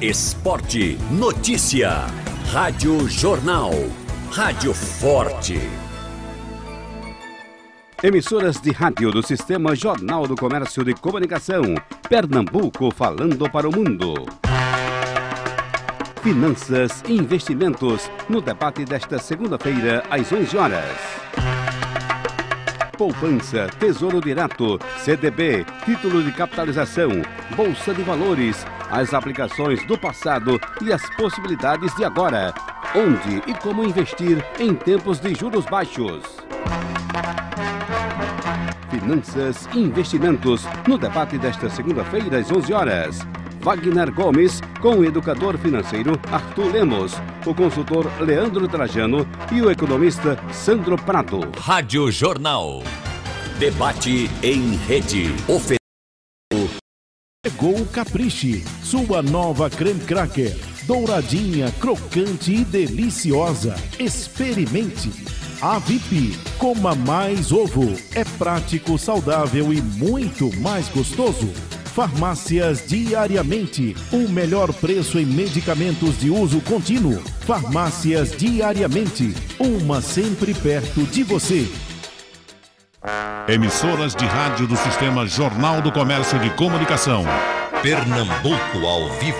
Esporte, notícia. Rádio Jornal. Rádio Forte. Emissoras de rádio do Sistema Jornal do Comércio de Comunicação. Pernambuco falando para o mundo. Finanças e investimentos no debate desta segunda-feira às 11 horas. Poupança, Tesouro Direto, CDB, Título de Capitalização, Bolsa de Valores, as aplicações do passado e as possibilidades de agora. Onde e como investir em tempos de juros baixos. Finanças e investimentos no debate desta segunda-feira às 11 horas. Wagner Gomes com o educador financeiro Arthur Lemos, o consultor Leandro Trajano e o economista Sandro Prado. Rádio Jornal. Debate em rede. Ofer Chegou Capriche, sua nova creme cracker. Douradinha, crocante e deliciosa. Experimente. A VIP, coma mais ovo. É prático, saudável e muito mais gostoso. Farmácias Diariamente, o melhor preço em medicamentos de uso contínuo. Farmácias Diariamente, uma sempre perto de você. Emissoras de rádio do Sistema Jornal do Comércio de Comunicação. Pernambuco ao vivo.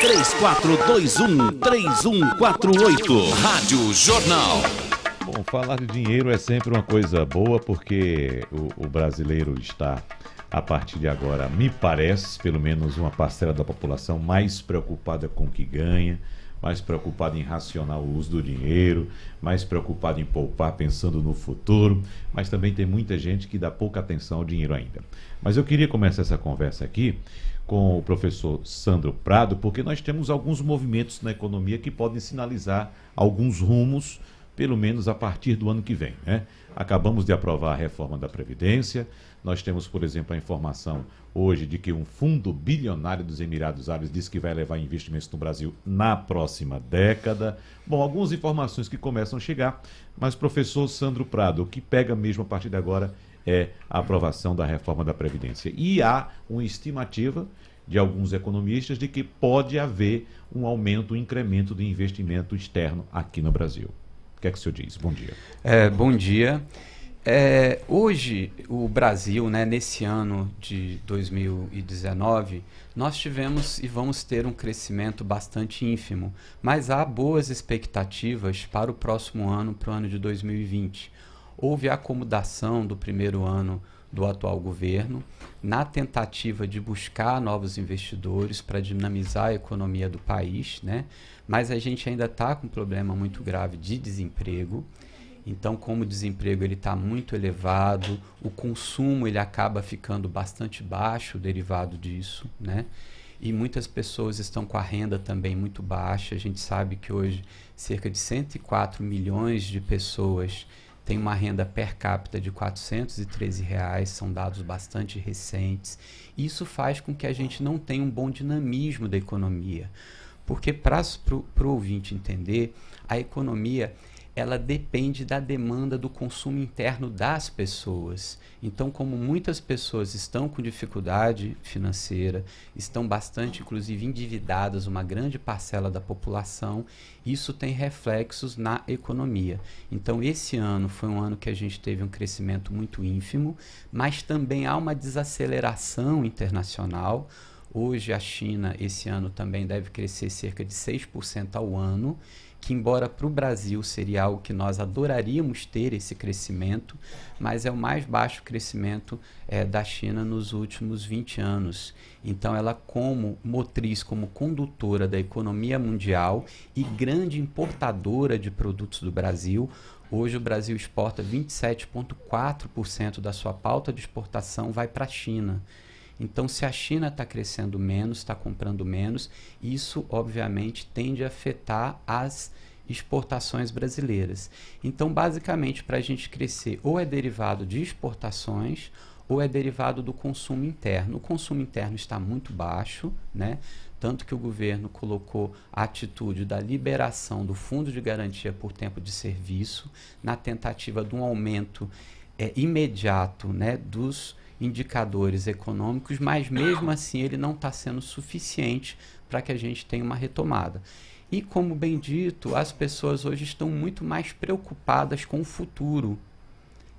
3421-3148. Rádio Jornal. Bom, falar de dinheiro é sempre uma coisa boa porque o, o brasileiro está, a partir de agora, me parece, pelo menos uma parcela da população mais preocupada com o que ganha, mais preocupado em racionar o uso do dinheiro, mais preocupado em poupar pensando no futuro, mas também tem muita gente que dá pouca atenção ao dinheiro ainda. Mas eu queria começar essa conversa aqui com o professor Sandro Prado, porque nós temos alguns movimentos na economia que podem sinalizar alguns rumos, pelo menos a partir do ano que vem. Né? Acabamos de aprovar a reforma da Previdência. Nós temos, por exemplo, a informação hoje de que um fundo bilionário dos Emirados Árabes diz que vai levar investimentos no Brasil na próxima década. Bom, algumas informações que começam a chegar, mas professor Sandro Prado, o que pega mesmo a partir de agora é a aprovação da reforma da Previdência. E há uma estimativa de alguns economistas de que pode haver um aumento, um incremento de investimento externo aqui no Brasil. Que é que o senhor diz? Bom dia. É, bom dia. É, hoje, o Brasil, né, nesse ano de 2019, nós tivemos e vamos ter um crescimento bastante ínfimo, mas há boas expectativas para o próximo ano, para o ano de 2020. Houve acomodação do primeiro ano do atual governo na tentativa de buscar novos investidores para dinamizar a economia do país, né? Mas a gente ainda está com um problema muito grave de desemprego. Então, como o desemprego ele está muito elevado, o consumo ele acaba ficando bastante baixo derivado disso, né? E muitas pessoas estão com a renda também muito baixa. A gente sabe que hoje cerca de 104 milhões de pessoas têm uma renda per capita de 413 reais, são dados bastante recentes. Isso faz com que a gente não tenha um bom dinamismo da economia. Porque para o ouvinte entender, a economia ela depende da demanda do consumo interno das pessoas. Então, como muitas pessoas estão com dificuldade financeira, estão bastante, inclusive, endividadas, uma grande parcela da população, isso tem reflexos na economia. Então, esse ano foi um ano que a gente teve um crescimento muito ínfimo, mas também há uma desaceleração internacional. Hoje, a China, esse ano, também deve crescer cerca de 6% ao ano que embora para o Brasil seria algo que nós adoraríamos ter esse crescimento, mas é o mais baixo crescimento é, da China nos últimos 20 anos. Então, ela como motriz, como condutora da economia mundial e grande importadora de produtos do Brasil, Hoje o Brasil exporta 27,4% da sua pauta de exportação vai para a China. Então, se a China está crescendo menos, está comprando menos, isso obviamente tende a afetar as exportações brasileiras. Então, basicamente, para a gente crescer, ou é derivado de exportações ou é derivado do consumo interno. O consumo interno está muito baixo, né? tanto que o governo colocou a atitude da liberação do Fundo de Garantia por Tempo de Serviço, na tentativa de um aumento é, imediato né, dos indicadores econômicos, mas mesmo assim ele não está sendo suficiente para que a gente tenha uma retomada. E como bem dito, as pessoas hoje estão muito mais preocupadas com o futuro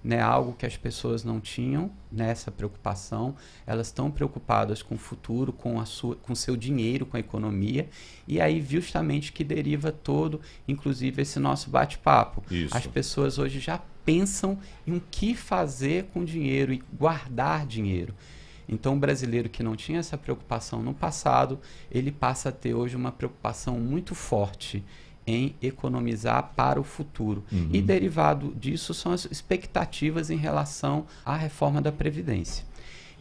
né, algo que as pessoas não tinham nessa preocupação. Elas estão preocupadas com o futuro, com a sua, com seu dinheiro, com a economia. E aí justamente que deriva todo, inclusive esse nosso bate-papo. As pessoas hoje já pensam em o que fazer com dinheiro e guardar dinheiro. Então, o brasileiro que não tinha essa preocupação no passado, ele passa a ter hoje uma preocupação muito forte em economizar para o futuro. Uhum. E derivado disso são as expectativas em relação à reforma da Previdência.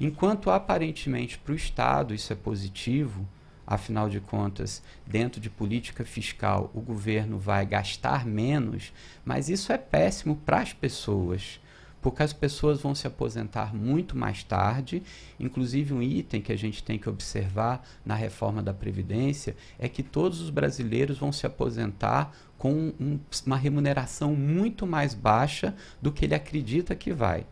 Enquanto aparentemente para o Estado isso é positivo, afinal de contas, dentro de política fiscal, o governo vai gastar menos, mas isso é péssimo para as pessoas porque as pessoas vão se aposentar muito mais tarde. Inclusive, um item que a gente tem que observar na reforma da Previdência é que todos os brasileiros vão se aposentar com um, uma remuneração muito mais baixa do que ele acredita que vai.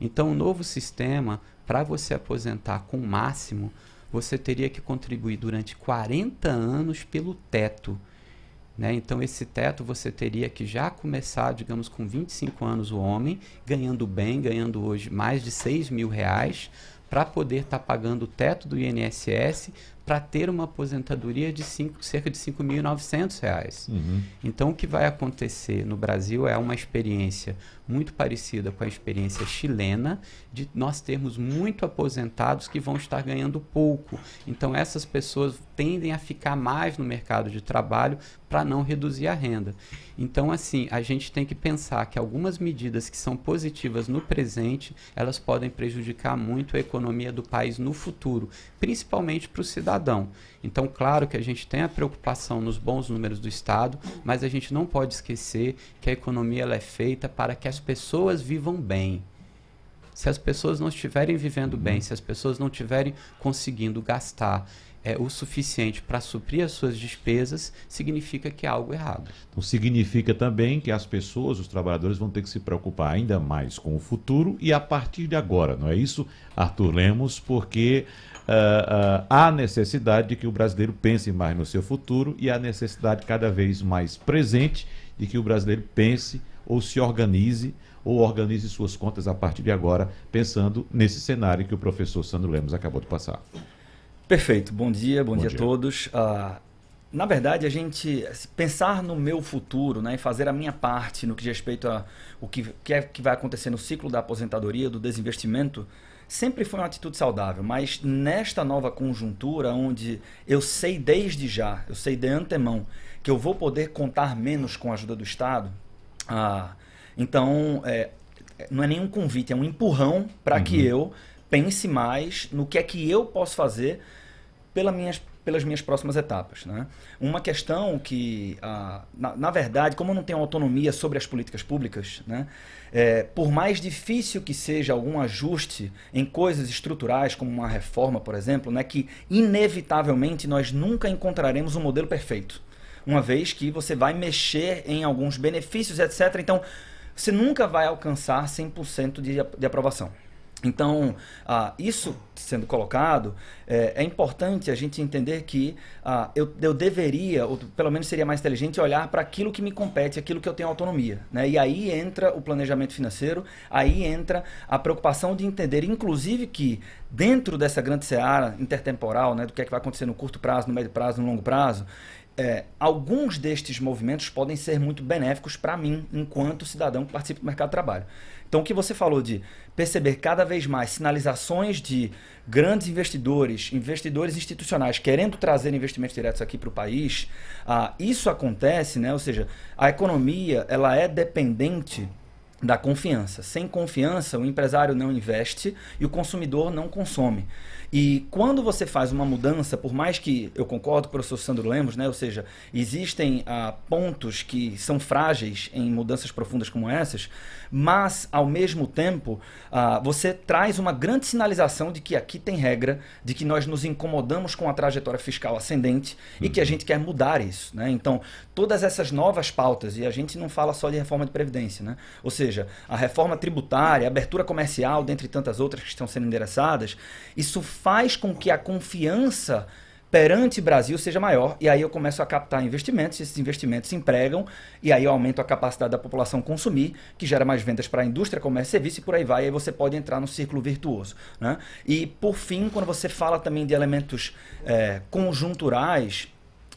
Então, o novo sistema, para você aposentar com o máximo, você teria que contribuir durante 40 anos pelo teto. Né? Então, esse teto você teria que já começar, digamos, com 25 anos o homem, ganhando bem, ganhando hoje mais de 6 mil reais, para poder estar tá pagando o teto do INSS para ter uma aposentadoria de cinco, cerca de R$ 5.900. Uhum. Então, o que vai acontecer no Brasil é uma experiência muito parecida com a experiência chilena, de nós termos muito aposentados que vão estar ganhando pouco. Então, essas pessoas tendem a ficar mais no mercado de trabalho para não reduzir a renda. Então, assim, a gente tem que pensar que algumas medidas que são positivas no presente, elas podem prejudicar muito a economia do país no futuro, principalmente para o cidadão. Então, claro que a gente tem a preocupação nos bons números do Estado, mas a gente não pode esquecer que a economia ela é feita para que as pessoas vivam bem. Se as pessoas não estiverem vivendo bem, se as pessoas não estiverem conseguindo gastar é, o suficiente para suprir as suas despesas, significa que há algo errado. Então, significa também que as pessoas, os trabalhadores, vão ter que se preocupar ainda mais com o futuro e a partir de agora, não é isso, Arthur Lemos? Porque uh, uh, há necessidade de que o brasileiro pense mais no seu futuro e há necessidade cada vez mais presente de que o brasileiro pense ou se organize ou organize suas contas a partir de agora, pensando nesse cenário que o professor Sandro Lemos acabou de passar. Perfeito. Bom dia, bom, bom dia, dia, a todos. Uh, na verdade, a gente pensar no meu futuro, né, e fazer a minha parte no que diz respeito a o que, que, é, que vai acontecer no ciclo da aposentadoria, do desinvestimento, sempre foi uma atitude saudável. Mas nesta nova conjuntura, onde eu sei desde já, eu sei de antemão, que eu vou poder contar menos com a ajuda do Estado, uh, então é, não é nenhum convite, é um empurrão para uhum. que eu pense mais no que é que eu posso fazer pela minhas, pelas minhas próximas etapas. Né? Uma questão que, ah, na, na, verdade, como eu não tenho autonomia sobre as políticas públicas, né, é, por mais difícil que seja algum ajuste em coisas estruturais, como uma reforma, por exemplo, né, que inevitavelmente nós nunca encontraremos um modelo perfeito. Uma vez que você vai mexer em alguns benefícios, etc. Então, você nunca vai alcançar 100% de, de aprovação. Então, ah, isso sendo colocado, é, é, importante a gente entender que ah, eu, eu deveria, ou pelo menos seria mais inteligente, olhar para aquilo que me compete, aquilo que eu tenho autonomia. Né? E aí entra o planejamento financeiro, aí entra a preocupação de entender, inclusive, que dentro dessa grande seara intertemporal, né, do que é que vai acontecer no curto prazo, no médio prazo, no longo prazo, é, alguns destes movimentos podem ser muito benéficos para mim, enquanto cidadão que participa do mercado de trabalho. Então, o que você falou de perceber cada vez mais sinalizações de grandes investidores, investidores institucionais querendo trazer investimentos diretos aqui para o país, ah, isso acontece, né? ou seja, a economia ela é dependente da confiança. Sem confiança, o empresário não investe e o consumidor não consome. E quando você faz uma mudança, por mais que eu concordo com o professor Sandro Lemos, né? ou seja, existem ah, pontos que são frágeis em mudanças profundas como essas, mas ao mesmo tempo ah, você traz uma grande sinalização de que aqui tem regra, de que nós nos incomodamos com a trajetória fiscal ascendente uhum. e que a uhum. gente quer mudar isso. Né? Então, todas essas novas pautas, e a gente não fala só de reforma de previdência, né? ou seja, a reforma tributária, a abertura comercial, dentre tantas outras que estão sendo endereçadas, isso faz com que a confiança perante Brasil seja maior. E aí eu começo a captar investimentos, esses investimentos empregam, e aí eu aumento a capacidade da população consumir, que gera mais vendas para a indústria, comércio e serviço, e por aí vai. E aí você pode entrar no círculo virtuoso. Né? E por fim, quando você fala também de elementos é, conjunturais,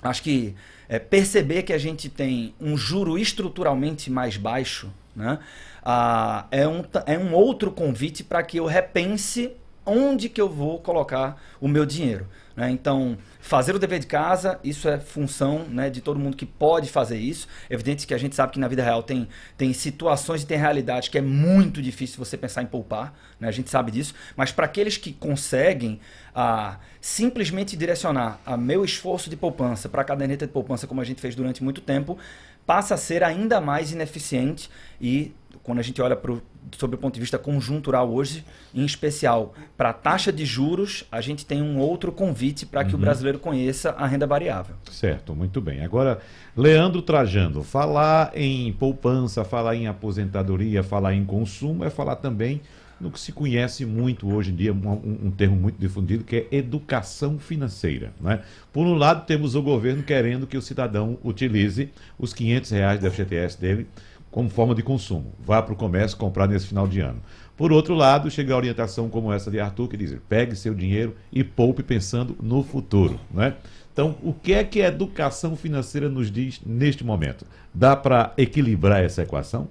acho que é, perceber que a gente tem um juro estruturalmente mais baixo né? Ah, é, um, é um outro convite para que eu repense onde que eu vou colocar o meu dinheiro. Né? Então, fazer o dever de casa, isso é função né, de todo mundo que pode fazer isso. Evidente que a gente sabe que na vida real tem, tem situações e tem realidades que é muito difícil você pensar em poupar, né? a gente sabe disso. Mas para aqueles que conseguem a simplesmente direcionar a meu esforço de poupança para a caderneta de poupança, como a gente fez durante muito tempo, passa a ser ainda mais ineficiente e quando a gente olha pro, sobre o ponto de vista conjuntural hoje, em especial para a taxa de juros, a gente tem um outro convite para que uhum. o brasileiro conheça a renda variável. Certo, muito bem. Agora, Leandro Trajando, falar em poupança, falar em aposentadoria, falar em consumo é falar também no que se conhece muito hoje em dia, um, um, termo muito difundido, que é educação financeira. Né? Por um lado, temos o governo querendo que o cidadão utilize os 500 reais do FGTS dele como forma de consumo. Vá para o comércio comprar nesse final de ano. Por outro lado, chega a orientação como essa de Arthur, que diz: pegue seu dinheiro e poupe pensando no futuro. Né? Então, o que é que a educação financeira nos diz neste momento? Dá para equilibrar essa equação?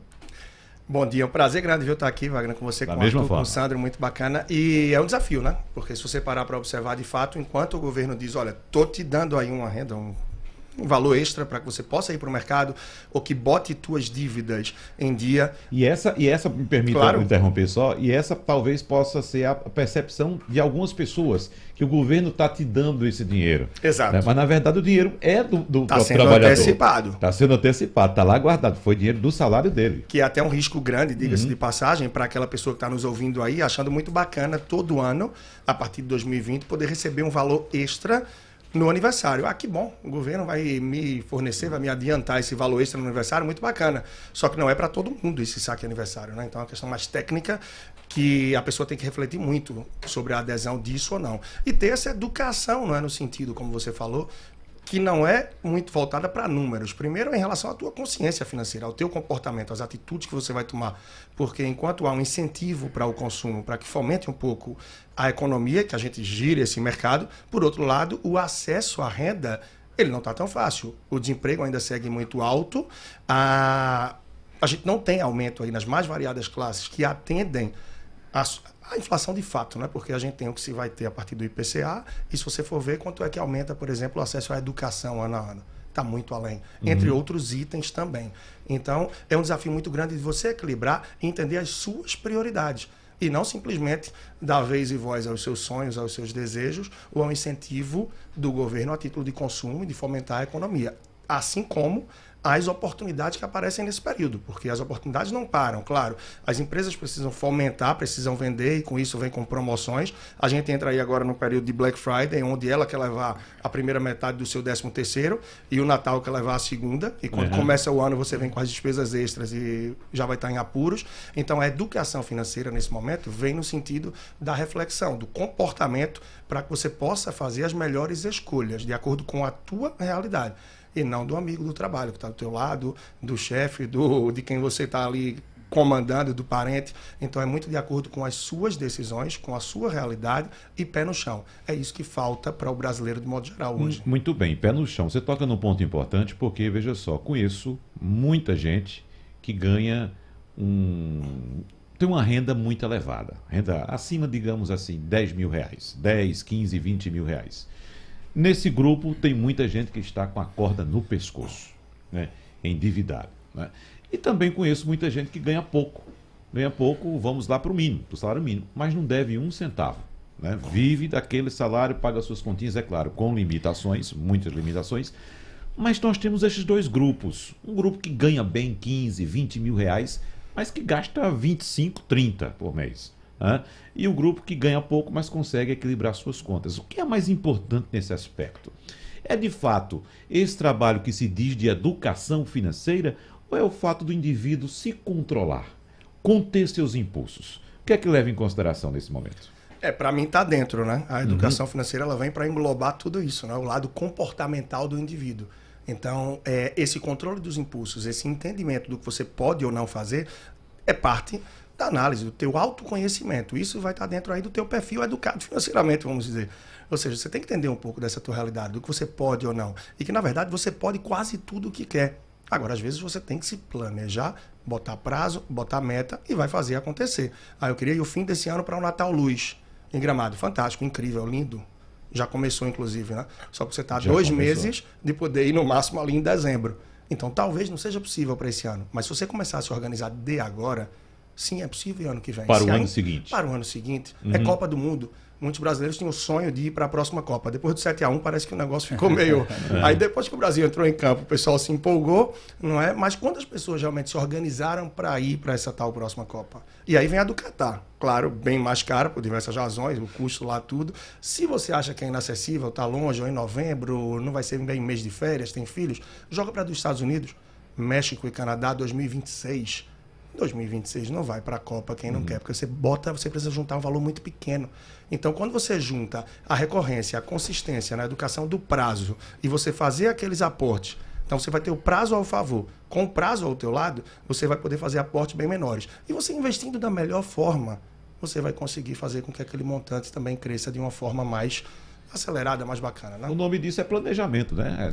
Bom dia, é um prazer grande vir estar aqui, Wagner, com você, da com o Arthur, com o Sandro, muito bacana. E é um desafio, né? Porque se você parar para observar de fato, enquanto o governo diz, olha, tô te dando aí uma renda, um um valor extra para que você possa ir para o mercado ou que bote tuas dívidas em dia. E essa, e essa me permita claro. interromper só, e essa talvez possa ser a percepção de algumas pessoas que o governo está te dando esse dinheiro. Exato. Né? Mas na verdade o dinheiro é do, do tá sendo trabalhador. antecipado. Está sendo antecipado, está lá guardado, foi dinheiro do salário dele. Que é até um risco grande, diga-se uhum. de passagem, para aquela pessoa que está nos ouvindo aí, achando muito bacana todo ano, a partir de 2020, poder receber um valor extra no aniversário. Ah, que bom, o governo vai me fornecer, vai me adiantar esse valor extra no aniversário, muito bacana. Só que não é para todo mundo esse saque aniversário, né? Então é uma questão mais técnica que a pessoa tem que refletir muito sobre a adesão disso ou não. E ter essa educação, não é no sentido, como você falou, que não é muito voltada para números. Primeiro, em relação à tua consciência financeira, ao teu comportamento, às atitudes que você vai tomar. Porque enquanto há um incentivo para o consumo, para que fomente um pouco a economia, que a gente gire esse mercado, por outro lado, o acesso à renda, ele não está tão fácil. O desemprego ainda segue muito alto. A, a gente não tem aumento aí nas mais variadas classes que atendem a, a inflação de fato, né? porque a gente tem o que se vai ter a partir do IPCA, e se você for ver quanto é que aumenta, por exemplo, o acesso à educação ano a ano. Está muito além, entre uhum. outros itens também. Então, é um desafio muito grande de você equilibrar e entender as suas prioridades. E não simplesmente dar vez e voz aos seus sonhos, aos seus desejos, ou ao incentivo do governo a título de consumo e de fomentar a economia. Assim como as oportunidades que aparecem nesse período, porque as oportunidades não param, claro. As empresas precisam fomentar, precisam vender e com isso vem com promoções. A gente entra aí agora no período de Black Friday, onde ela quer levar a primeira metade do seu décimo terceiro e o Natal quer levar a segunda. E quando uhum. começa o ano você vem com as despesas extras e já vai estar em apuros. Então a educação financeira nesse momento vem no sentido da reflexão, do comportamento para que você possa fazer as melhores escolhas de acordo com a tua realidade e não do amigo do trabalho que está do teu lado, do chefe, do de quem você está ali comandando, do parente. Então é muito de acordo com as suas decisões, com a sua realidade e pé no chão. É isso que falta para o brasileiro de modo geral hoje. Muito bem, pé no chão. Você toca num ponto importante porque, veja só, conheço muita gente que ganha um. tem uma renda muito elevada. Renda acima, digamos assim, 10 mil reais. 10, 15, 20 mil reais. Nesse grupo tem muita gente que está com a corda no pescoço, né? endividado. Né? E também conheço muita gente que ganha pouco. Ganha pouco, vamos lá para o mínimo, para o salário mínimo, mas não deve um centavo. Né? Vive daquele salário, paga suas continhas, é claro, com limitações, muitas limitações. Mas nós temos esses dois grupos. Um grupo que ganha bem 15, 20 mil reais, mas que gasta 25, 30 por mês. Né? E o grupo que ganha pouco, mas consegue equilibrar suas contas. O que é mais importante nesse aspecto? É de fato esse trabalho que se diz de educação financeira ou é o fato do indivíduo se controlar, conter seus impulsos? O que é que leva em consideração nesse momento? É, para mim está dentro, né? A educação uhum. financeira ela vem para englobar tudo isso, né? O lado comportamental do indivíduo. Então, é, esse controle dos impulsos, esse entendimento do que você pode ou não fazer, é parte da análise, do teu autoconhecimento. Isso vai estar dentro aí do teu perfil educado financeiramente, vamos dizer. Ou seja, você tem que entender um pouco dessa tua realidade, do que você pode ou não. E que, na verdade, você pode quase tudo o que quer. Agora, às vezes, você tem que se planejar, botar prazo, botar meta e vai fazer acontecer. Ah, eu queria ir o fim desse ano para o Natal Luz em Gramado. Fantástico, incrível, lindo. Já começou, inclusive, né? Só que você está dois começou. meses de poder ir no máximo ali em dezembro. Então, talvez não seja possível para esse ano. Mas se você começar a se organizar de agora, sim, é possível ano que vem. Para se o ano seguinte. Para o ano seguinte. É uhum. É Copa do Mundo muitos brasileiros tinham o sonho de ir para a próxima Copa. Depois do 7 a 1 parece que o negócio ficou meio. é. Aí depois que o Brasil entrou em campo, o pessoal se empolgou, não é? Mas quando as pessoas realmente se organizaram para ir para essa tal próxima Copa? E aí vem a do Catar. Claro, bem mais cara por diversas razões, o custo lá tudo. Se você acha que é inacessível, está longe, ou em novembro, não vai ser bem mês de férias, tem filhos, joga para dos Estados Unidos, México e Canadá 2026 2026 não vai para a Copa quem não uhum. quer, porque você bota, você precisa juntar um valor muito pequeno. Então, quando você junta a recorrência, a consistência na educação do prazo e você fazer aqueles aportes, então você vai ter o prazo ao favor. Com o prazo ao teu lado, você vai poder fazer aportes bem menores. E você investindo da melhor forma, você vai conseguir fazer com que aquele montante também cresça de uma forma mais acelerada, mais bacana. Né? O nome disso é planejamento, né?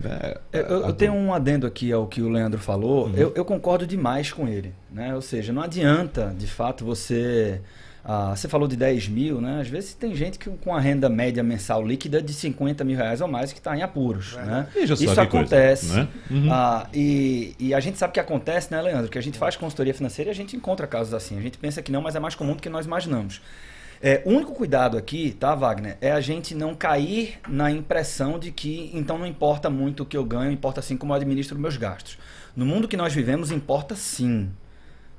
É, é, eu, eu, tenho um adendo aqui ao que o Leandro falou. Uhum. Eu, eu, concordo demais com ele. Né? Ou seja, não adianta, de fato, você. Ah, você falou de 10 mil, né? Às vezes tem gente que com a renda média mensal líquida de 50 mil reais ou mais que está em apuros. É. Né? Isso acontece. Coisa, né? uhum. ah, e, e, a gente sabe que acontece, né, Leandro? Que a gente faz consultoria financeira e a gente encontra casos assim. A gente pensa que não, mas é mais comum do que nós imaginamos. É, o único cuidado aqui, tá, Wagner, é a gente não cair na impressão de que então não importa muito o que eu ganho, importa sim como eu administro meus gastos. No mundo que nós vivemos, importa sim.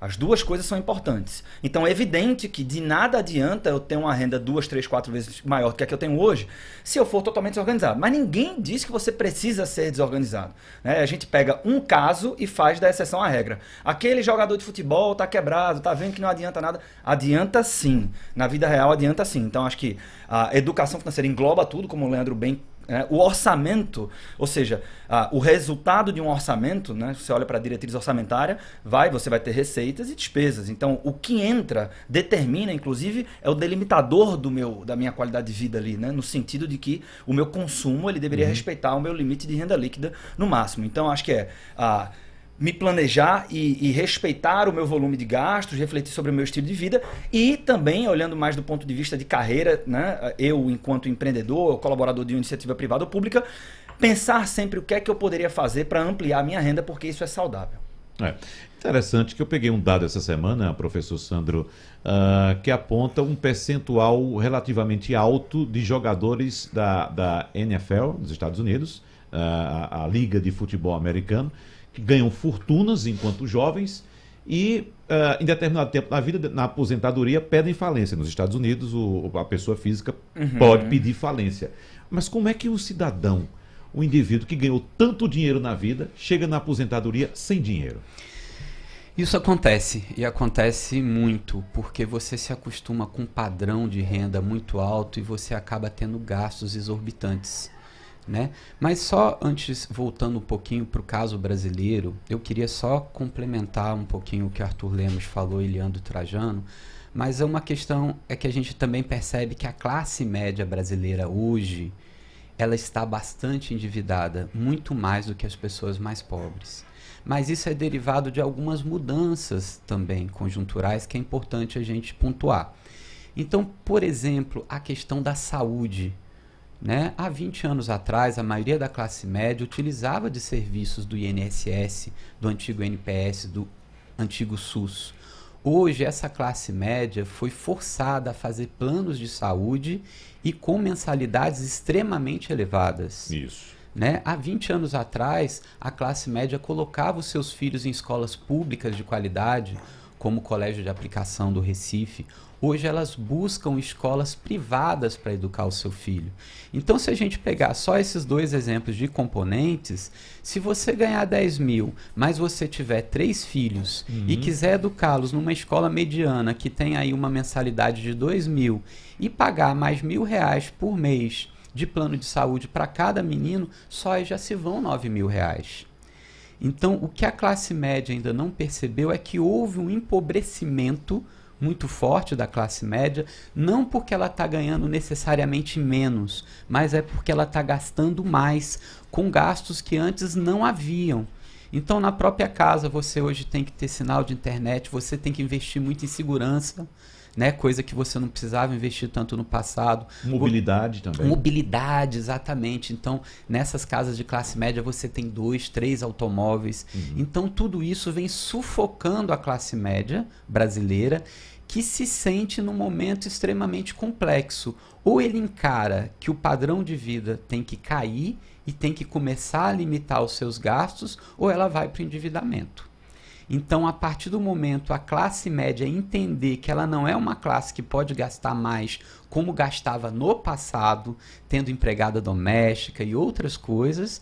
As duas coisas são importantes. Então é evidente que de nada adianta eu ter uma renda duas, três, quatro vezes maior do que a que eu tenho hoje, se eu for totalmente desorganizado. Mas ninguém diz que você precisa ser desorganizado. Né? A gente pega um caso e faz da exceção a regra. Aquele jogador de futebol está quebrado, está vendo que não adianta nada. Adianta sim. Na vida real adianta sim. Então acho que a educação financeira engloba tudo, como o Leandro bem é, o orçamento, ou seja, o resultado de um orçamento, né, você olha para a diretriz orçamentária, vai, você vai ter receitas e despesas. Então, o que entra determina, inclusive, é o delimitador do meu, da minha qualidade de vida ali, né, no sentido de que o meu consumo ele deveria uhum. respeitar o meu limite de renda líquida no máximo. Então, acho que é a me planejar e, e, respeitar o meu volume de gastos, refletir sobre o meu estilo de vida e também, olhando mais do ponto de vista de carreira, né, eu, enquanto empreendedor, colaborador de uma iniciativa privada ou pública, pensar sempre o que é que eu poderia fazer para ampliar a minha renda, porque isso é saudável. É. Interessante que eu peguei um dado essa semana, professor Sandro, uh, que aponta um percentual relativamente alto de jogadores da, da NFL dos Estados Unidos, uh, a, a Liga de Futebol Americano, ganham fortunas enquanto jovens e uh, em determinado tempo na vida, na aposentadoria, pedem falência. Nos Estados Unidos, o, a pessoa física uhum. pode pedir falência. Mas como é que o cidadão, o indivíduo que ganhou tanto dinheiro na vida, chega na aposentadoria sem dinheiro? Isso acontece e acontece muito porque você se acostuma com um padrão de renda muito alto e você acaba tendo gastos exorbitantes. Né? Mas só antes, voltando um pouquinho para o caso brasileiro, eu queria só complementar um pouquinho o que Arthur Lemos falou e Leandro Trajano, mas é uma questão é que a gente também percebe que a classe média brasileira hoje ela está bastante endividada, muito mais do que as pessoas mais pobres. Mas isso é derivado de algumas mudanças também conjunturais que é importante a gente pontuar. Então, por exemplo, a questão da saúde né? Há 20 anos atrás, a maioria da classe média utilizava de serviços do INSS, do antigo NPS, do antigo SUS. Hoje, essa classe média foi forçada a fazer planos de saúde e com mensalidades extremamente elevadas. Isso. Né? Há 20 anos atrás, a classe média colocava os seus filhos em escolas públicas de qualidade, como o Colégio de Aplicação do Recife, hoje elas buscam escolas privadas para educar o seu filho. Então, se a gente pegar só esses dois exemplos de componentes, se você ganhar 10 mil, mas você tiver três filhos uhum. e quiser educá-los numa escola mediana que tem aí uma mensalidade de 2 mil e pagar mais mil reais por mês de plano de saúde para cada menino, só já se vão 9 mil reais. Então, o que a classe média ainda não percebeu é que houve um empobrecimento muito forte da classe média, não porque ela está ganhando necessariamente menos, mas é porque ela está gastando mais com gastos que antes não haviam. Então, na própria casa, você hoje tem que ter sinal de internet, você tem que investir muito em segurança né? Coisa que você não precisava investir tanto no passado. Mobilidade também. Mobilidade, exatamente. Então, nessas casas de classe média, você tem dois, três automóveis. Uhum. Então, tudo isso vem sufocando a classe média brasileira, que se sente num momento extremamente complexo. Ou ele encara que o padrão de vida tem que cair e tem que começar a limitar os seus gastos, ou ela vai para o endividamento. Então, a partir do momento a classe média entender que ela não é uma classe que pode gastar mais como gastava no passado, tendo empregada doméstica e outras coisas,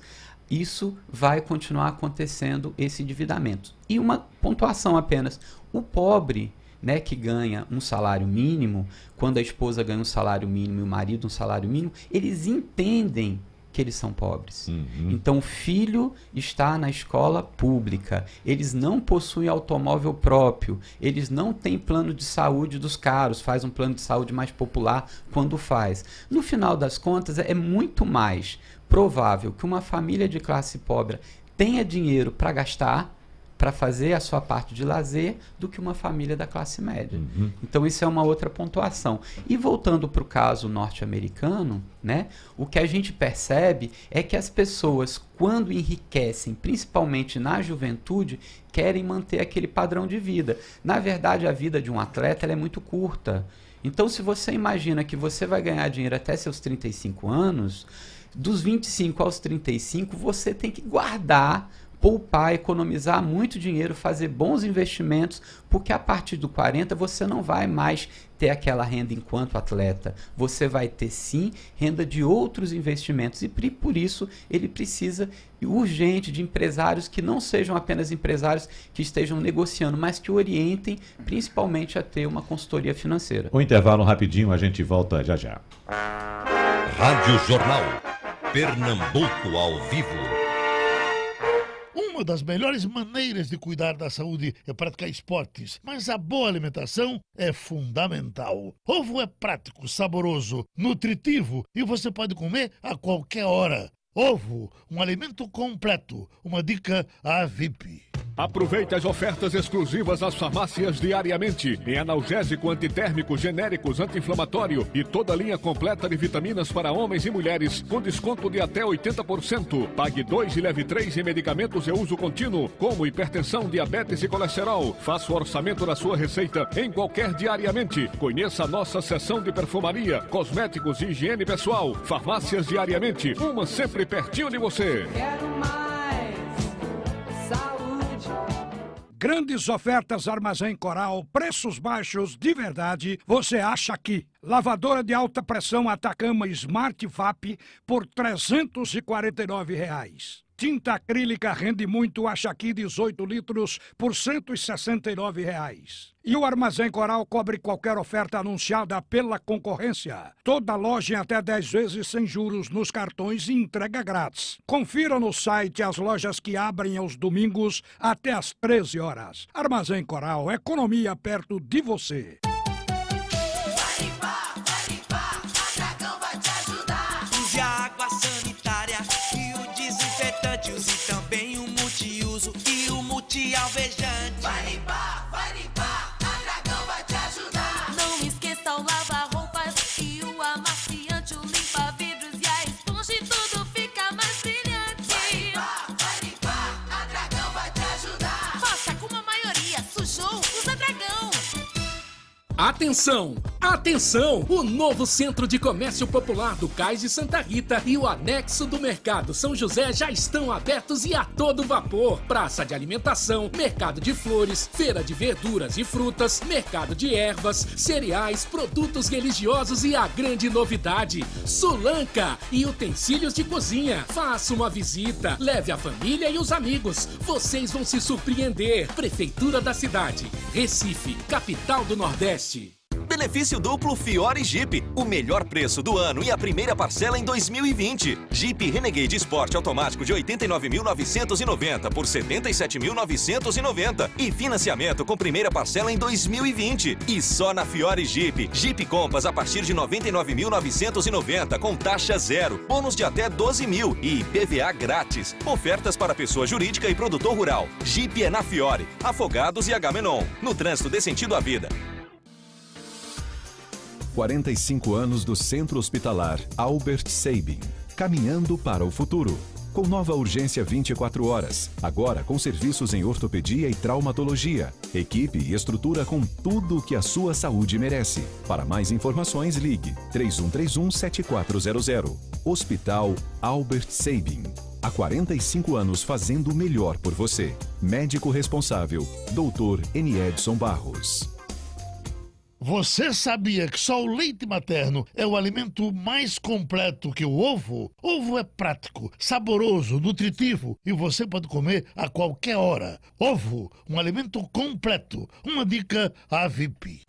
isso vai continuar acontecendo esse endividamento. E uma pontuação apenas: o pobre, né, que ganha um salário mínimo, quando a esposa ganha um salário mínimo e o marido um salário mínimo, eles entendem que eles são pobres. Uhum. Então, o filho está na escola pública, eles não possuem automóvel próprio, eles não têm plano de saúde dos caros, faz um plano de saúde mais popular quando faz. No final das contas, é muito mais provável que uma família de classe pobre tenha dinheiro para gastar para fazer a sua parte de lazer do que uma família da classe média. Uhum. Então isso é uma outra pontuação. E voltando para o caso norte-americano, né, o que a gente percebe é que as pessoas, quando enriquecem, principalmente na juventude, querem manter aquele padrão de vida. Na verdade, a vida de um atleta é muito curta. Então, se você imagina que você vai ganhar dinheiro até seus 35 anos, dos 25 aos 35, você tem que guardar poupar, economizar muito dinheiro, fazer bons investimentos, porque a partir do 40 você não vai mais ter aquela renda enquanto atleta. Você vai ter sim renda de outros investimentos e por isso ele precisa urgente de empresários que não sejam apenas empresários que estejam negociando, mas que orientem principalmente a ter uma consultoria financeira. O intervalo rapidinho, a gente volta já já. Rádio Jornal. Pernambuco ao vivo. Uma das melhores maneiras de cuidar da saúde é praticar esportes, mas a boa alimentação é fundamental. Ovo é prático, saboroso, nutritivo e você pode comer a qualquer hora. Ovo, um alimento completo. Uma dica à VIP. Aproveite as ofertas exclusivas às farmácias diariamente. Em analgésico, antitérmico, genéricos, anti-inflamatório e toda linha completa de vitaminas para homens e mulheres, com desconto de até 80%. Pague 2 e leve 3 em medicamentos de uso contínuo, como hipertensão, diabetes e colesterol. Faça o orçamento da sua receita em qualquer diariamente. Conheça a nossa seção de perfumaria, cosméticos e higiene pessoal. Farmácias diariamente, uma sempre pertinho de você. Quero mais Grandes ofertas Armazém Coral, preços baixos de verdade, você acha aqui. Lavadora de alta pressão Atacama Smart VAP por 349 reais. Tinta acrílica rende muito, acha aqui 18 litros por 169 reais. E o Armazém Coral cobre qualquer oferta anunciada pela concorrência. Toda loja em até 10 vezes sem juros nos cartões e entrega grátis. Confira no site as lojas que abrem aos domingos até às 13 horas. Armazém Coral, economia perto de você. Use a Atenção! Atenção! O novo Centro de Comércio Popular do Cais de Santa Rita e o anexo do Mercado São José já estão abertos e a todo vapor. Praça de alimentação, mercado de flores, feira de verduras e frutas, mercado de ervas, cereais, produtos religiosos e a grande novidade, Sulanca e utensílios de cozinha. Faça uma visita, leve a família e os amigos. Vocês vão se surpreender. Prefeitura da cidade, Recife, capital do Nordeste. Benefício duplo Fiore Jeep. O melhor preço do ano e a primeira parcela em 2020. Jeep Renegade Sport automático de 89.990 por 77.990 e financiamento com primeira parcela em 2020. E só na Fiore Jeep. Jeep Compass a partir de 99.990 com taxa zero, bônus de até 12 mil e IPVA grátis. Ofertas para pessoa jurídica e produtor rural. Jeep é na Fiore, Afogados e Agamenon. No trânsito dê sentido à vida. 45 anos do Centro Hospitalar Albert Sabin. Caminhando para o futuro. Com nova urgência 24 horas. Agora com serviços em ortopedia e traumatologia. Equipe e estrutura com tudo o que a sua saúde merece. Para mais informações, ligue 3131 7400. Hospital Albert Sabin. Há 45 anos fazendo o melhor por você. Médico responsável, Dr. N. Edson Barros. Você sabia que só o leite materno é o alimento mais completo que o ovo? Ovo é prático, saboroso, nutritivo e você pode comer a qualquer hora. Ovo, um alimento completo. Uma dica AVP.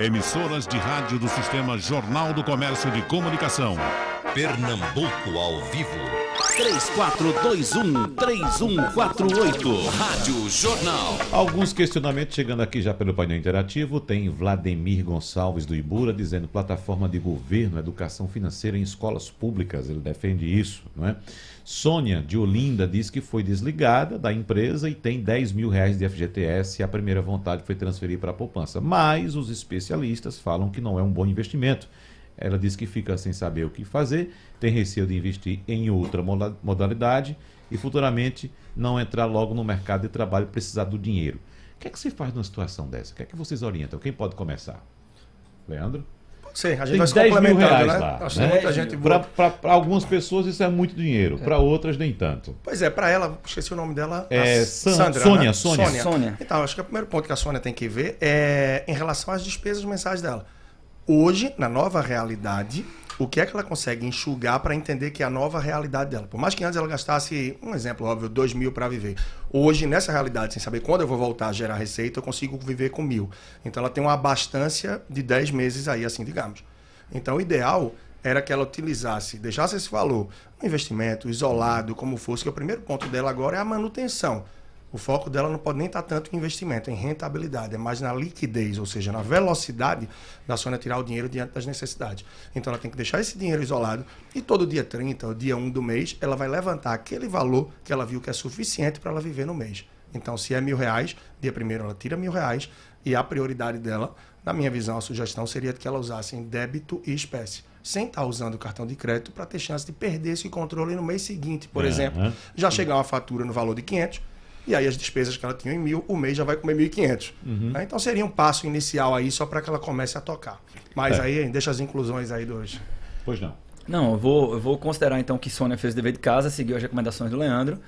Emissoras de rádio do Sistema Jornal do Comércio de Comunicação. Pernambuco ao vivo. 3421-3148. Rádio Jornal. Alguns questionamentos chegando aqui já pelo painel interativo. Tem Vladimir Gonçalves do Ibura dizendo plataforma de governo, educação financeira em escolas públicas. Ele defende isso, não é? Sônia de Olinda diz que foi desligada da empresa e tem 10 mil reais de FGTS e a primeira vontade foi transferir para a poupança. Mas os especialistas falam que não é um bom investimento. Ela diz que fica sem saber o que fazer, tem receio de investir em outra modalidade e futuramente não entrar logo no mercado de trabalho e precisar do dinheiro. O que é que se faz numa situação dessa? O que é que vocês orientam? Quem pode começar? Leandro? Sim, a gente Tem vai se 10 mil reais né? lá. Acho né? muita gente. Para algumas pessoas isso é muito dinheiro, para outras nem tanto. Pois é, para ela, esqueci o nome dela. É, a San- Sandra, Sônia, né? Sônia. Sônia. Então, acho que o primeiro ponto que a Sônia tem que ver é em relação às despesas mensais dela. Hoje, na nova realidade, o que é que ela consegue enxugar para entender que é a nova realidade dela? Por mais que antes ela gastasse, um exemplo óbvio, dois mil para viver. Hoje, nessa realidade, sem saber quando eu vou voltar a gerar receita, eu consigo viver com mil. Então, ela tem uma abastância de 10 meses aí, assim, digamos. Então, o ideal era que ela utilizasse, deixasse esse valor, um investimento isolado, como fosse, que o primeiro ponto dela agora é a manutenção. O foco dela não pode nem estar tanto em investimento, em rentabilidade, é mais na liquidez, ou seja, na velocidade da Sônia tirar o dinheiro diante das necessidades. Então ela tem que deixar esse dinheiro isolado e todo dia 30, ou dia 1 do mês, ela vai levantar aquele valor que ela viu que é suficiente para ela viver no mês. Então, se é mil reais, dia primeiro ela tira mil reais e a prioridade dela, na minha visão, a sugestão seria que ela usasse em débito e espécie. Sem estar usando o cartão de crédito para ter chance de perder esse controle no mês seguinte, por É, exemplo. né? Já chegar uma fatura no valor de 500, e aí as despesas que ela tinha em mil, o mês já vai comer 1.500. Uhum. né? Então seria um passo inicial aí só para que ela comece a tocar. Mas É. aí deixa as inclusões aí dos. Pois não. Não, eu vou, eu vou considerar então que Sônia fez o dever de casa, seguiu as recomendações do Leandro.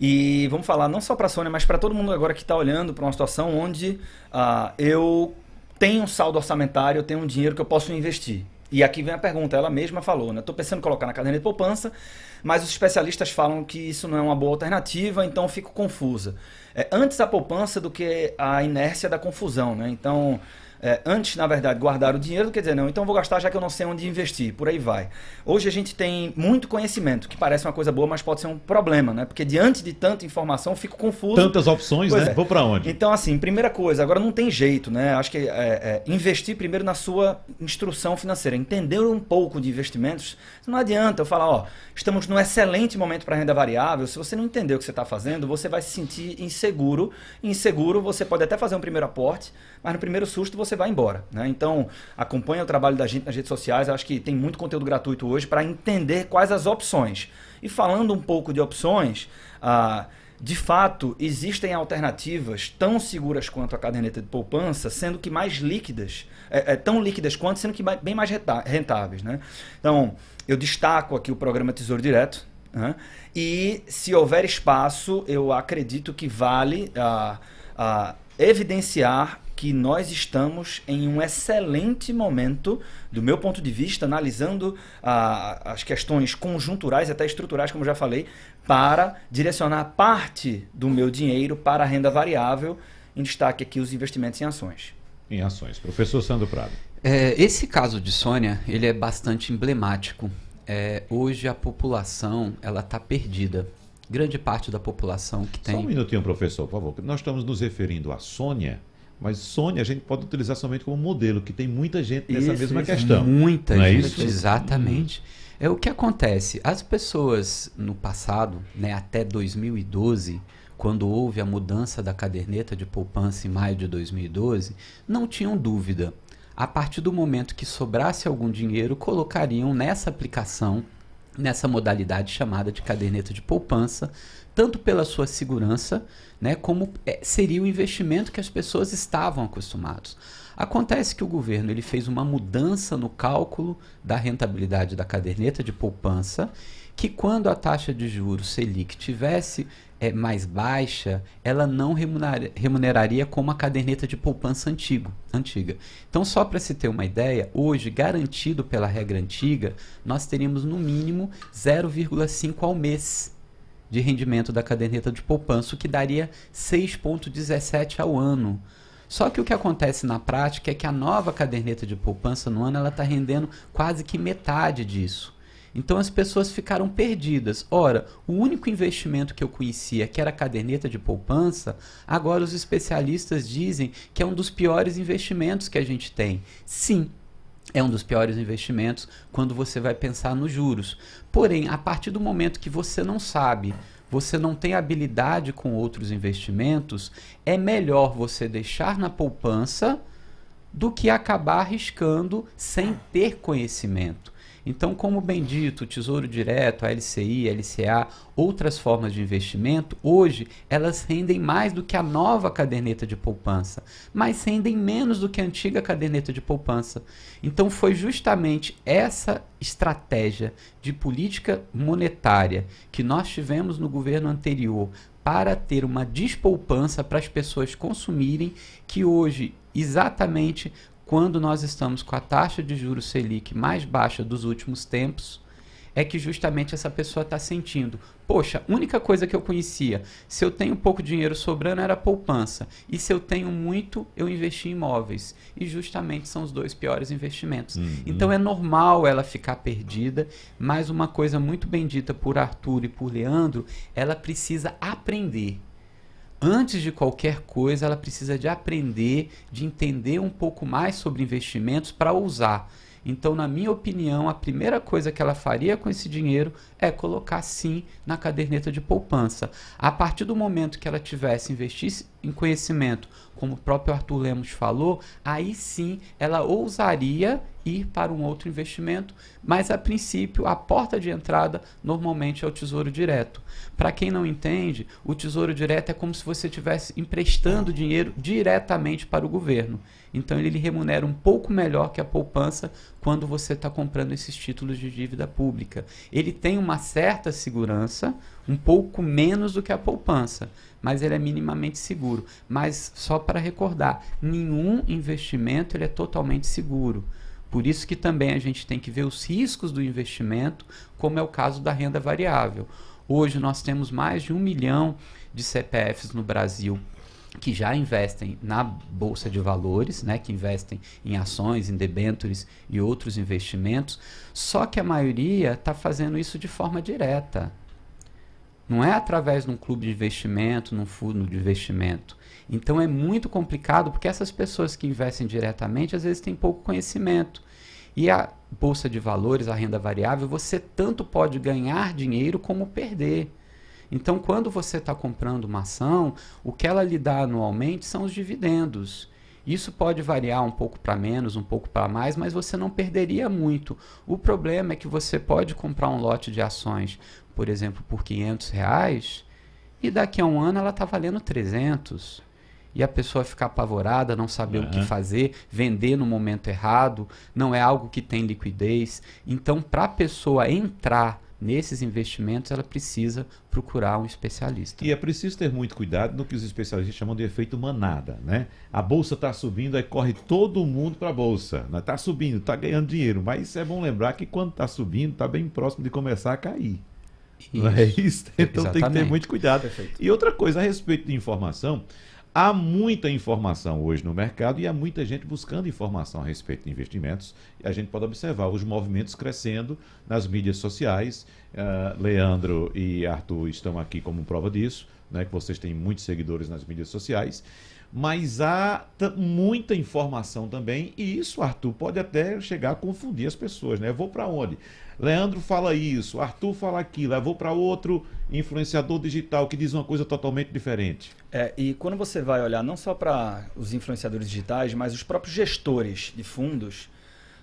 E vamos falar não só para Sônia, mas para todo mundo agora que está olhando para uma situação onde ah, eu tenho um saldo orçamentário, eu tenho um dinheiro que eu posso investir. E aqui vem a pergunta, ela mesma falou, né? Estou pensando em colocar na caderneta de poupança, mas os especialistas falam que isso não é uma boa alternativa, então fico confusa. É, antes a poupança do que a inércia da confusão, né? Então, é, antes, na verdade, guardar o dinheiro do que dizer, não, então vou gastar já que eu não sei onde investir, por aí vai. Hoje a gente tem muito conhecimento, que parece uma coisa boa, mas pode ser um problema, né? Porque diante de tanta informação fico confuso. Tantas opções, Pois né? é. Vou para onde? Então, assim, primeira coisa, agora não tem jeito, né? Acho que é, é, investir primeiro na sua instrução financeira, entender um pouco de investimentos. Não adianta eu falar, ó, estamos num excelente momento para renda variável. Se você não entender o que você está fazendo, você vai se sentir inseguro. Inseguro, você pode até fazer um primeiro aporte, mas no primeiro susto você vai embora, né? Então, acompanha o trabalho da gente nas redes sociais. Acho que tem muito conteúdo gratuito hoje para entender quais as opções. E falando um pouco de opções, ah, de fato, existem alternativas tão seguras quanto a caderneta de poupança, sendo que mais líquidas, é, é, tão líquidas quanto, sendo que bem mais rentáveis. Né? Então, eu destaco aqui o programa Tesouro Direto. né? E, se houver espaço, eu acredito que vale ah, ah, evidenciar que nós estamos em um excelente momento, do meu ponto de vista, analisando ah, as questões conjunturais e até estruturais, como já falei, para direcionar parte do meu dinheiro para a renda variável, em destaque aqui os investimentos em ações. Em ações. Professor Sandro Prado. É, esse caso de Sônia, ele é bastante emblemático. É, hoje a população, ela está perdida. Grande parte da população que tem... Só um minutinho, professor, por favor. Nós estamos nos referindo a Sônia, mas Sônia a gente pode utilizar somente como modelo, que tem muita gente nessa Isso, mesma isso. questão. Muita Não é gente, isso? exatamente. É o que acontece. As pessoas no passado, né, até 2012, quando houve a mudança da caderneta de poupança em maio de 2012, não tinham dúvida. A partir do momento que sobrasse algum dinheiro, colocariam nessa aplicação, nessa modalidade chamada de caderneta de poupança, tanto pela sua segurança, né, como é, seria o investimento que as pessoas estavam acostumados. Acontece que o governo ele fez uma mudança no cálculo da rentabilidade da caderneta de poupança, que quando a taxa de juros Selic tivesse é, mais baixa, ela não remunera- remuneraria como a caderneta de poupança antigo, antiga. Então, só para se ter uma ideia, hoje, garantido pela regra antiga, nós teríamos no mínimo 0,5 ao mês de rendimento da caderneta de poupança, o que daria 6,17 ao ano. Só que o que acontece na prática é que a nova caderneta de poupança no ano ela está rendendo quase que metade disso. Então as pessoas ficaram perdidas. Ora, o único investimento que eu conhecia, que era a caderneta de poupança, agora os especialistas dizem que é um dos piores investimentos que a gente tem. Sim, é um dos piores investimentos quando você vai pensar nos juros. Porém, a partir do momento que você não sabe, você não tem habilidade com outros investimentos, é melhor você deixar na poupança do que acabar arriscando sem ter conhecimento. Então, como bem dito, o Tesouro Direto, a LCI, a LCA, outras formas de investimento, hoje elas rendem mais do que a nova caderneta de poupança, mas rendem menos do que a antiga caderneta de poupança. Então, foi justamente essa estratégia de política monetária que nós tivemos no governo anterior para ter uma despoupança para as pessoas consumirem, que hoje, exatamente quando nós estamos com a taxa de juros Selic mais baixa dos últimos tempos, é que justamente essa pessoa está sentindo. Poxa, a única coisa que eu conhecia, se eu tenho pouco dinheiro sobrando, era poupança. E se eu tenho muito, eu investi em imóveis. E justamente são os dois piores investimentos. Uhum. Então é normal ela ficar perdida, mas uma coisa muito bem dita por Arthur e por Leandro, ela precisa aprender antes de qualquer coisa, ela precisa de aprender, de entender um pouco mais sobre investimentos para usar. Então, na minha opinião, a primeira coisa que ela faria com esse dinheiro é colocar sim na caderneta de poupança. A partir do momento que ela tivesse investisse em conhecimento, como o próprio Arthur Lemos falou, aí sim ela ousaria ir para um outro investimento, mas a princípio a porta de entrada normalmente é o Tesouro Direto. Para quem não entende, o Tesouro Direto é como se você estivesse emprestando dinheiro diretamente para o governo. Então ele remunera um pouco melhor que a poupança quando você está comprando esses títulos de dívida pública. Ele tem uma certa segurança, um pouco menos do que a poupança, mas ele é minimamente seguro. Mas só para recordar, nenhum investimento ele é totalmente seguro. Por isso que também a gente tem que ver os riscos do investimento, como é o caso da renda variável. Hoje nós temos mais de um milhão de CPFs no Brasil que já investem na bolsa de valores, né, que investem em ações, em debêntures e outros investimentos, só que a maioria está fazendo isso de forma direta. Não é através de um clube de investimento, num fundo de investimento. Então é muito complicado porque essas pessoas que investem diretamente às vezes têm pouco conhecimento. E a bolsa de valores, a renda variável, você tanto pode ganhar dinheiro como perder. Então, quando você está comprando uma ação, o que ela lhe dá anualmente são os dividendos. Isso pode variar um pouco para menos, um pouco para mais, mas você não perderia muito. O problema é que você pode comprar um lote de ações, por exemplo, por 500 reais e daqui a um ano ela está valendo 300. E a pessoa ficar apavorada, não saber o que fazer, vender no momento errado, não é algo que tem liquidez. Então, para a pessoa entrar nesses investimentos, ela precisa procurar um especialista. E é preciso ter muito cuidado no que os especialistas chamam de efeito manada, né? A bolsa está subindo, aí corre todo mundo para a bolsa. Está subindo, está ganhando dinheiro, mas é bom lembrar que quando está subindo, está bem próximo de começar a cair. Não é isso? Então tem que ter Exatamente. muito cuidado. E outra coisa, a respeito de informação, há muita informação hoje no mercado e há muita gente buscando informação a respeito de investimentos. E a gente pode observar os movimentos crescendo nas mídias sociais. Ah, Leandro e Arthur estão aqui como prova disso, né, que vocês têm muitos seguidores nas mídias sociais. Mas há ta- muita informação também, e isso, Arthur, pode até chegar a confundir as pessoas, né? Eu vou para onde? Leandro fala isso, Arthur fala aquilo, eu vou para outro influenciador digital que diz uma coisa totalmente diferente. É, e quando você vai olhar não só para os influenciadores digitais, mas os próprios gestores de fundos,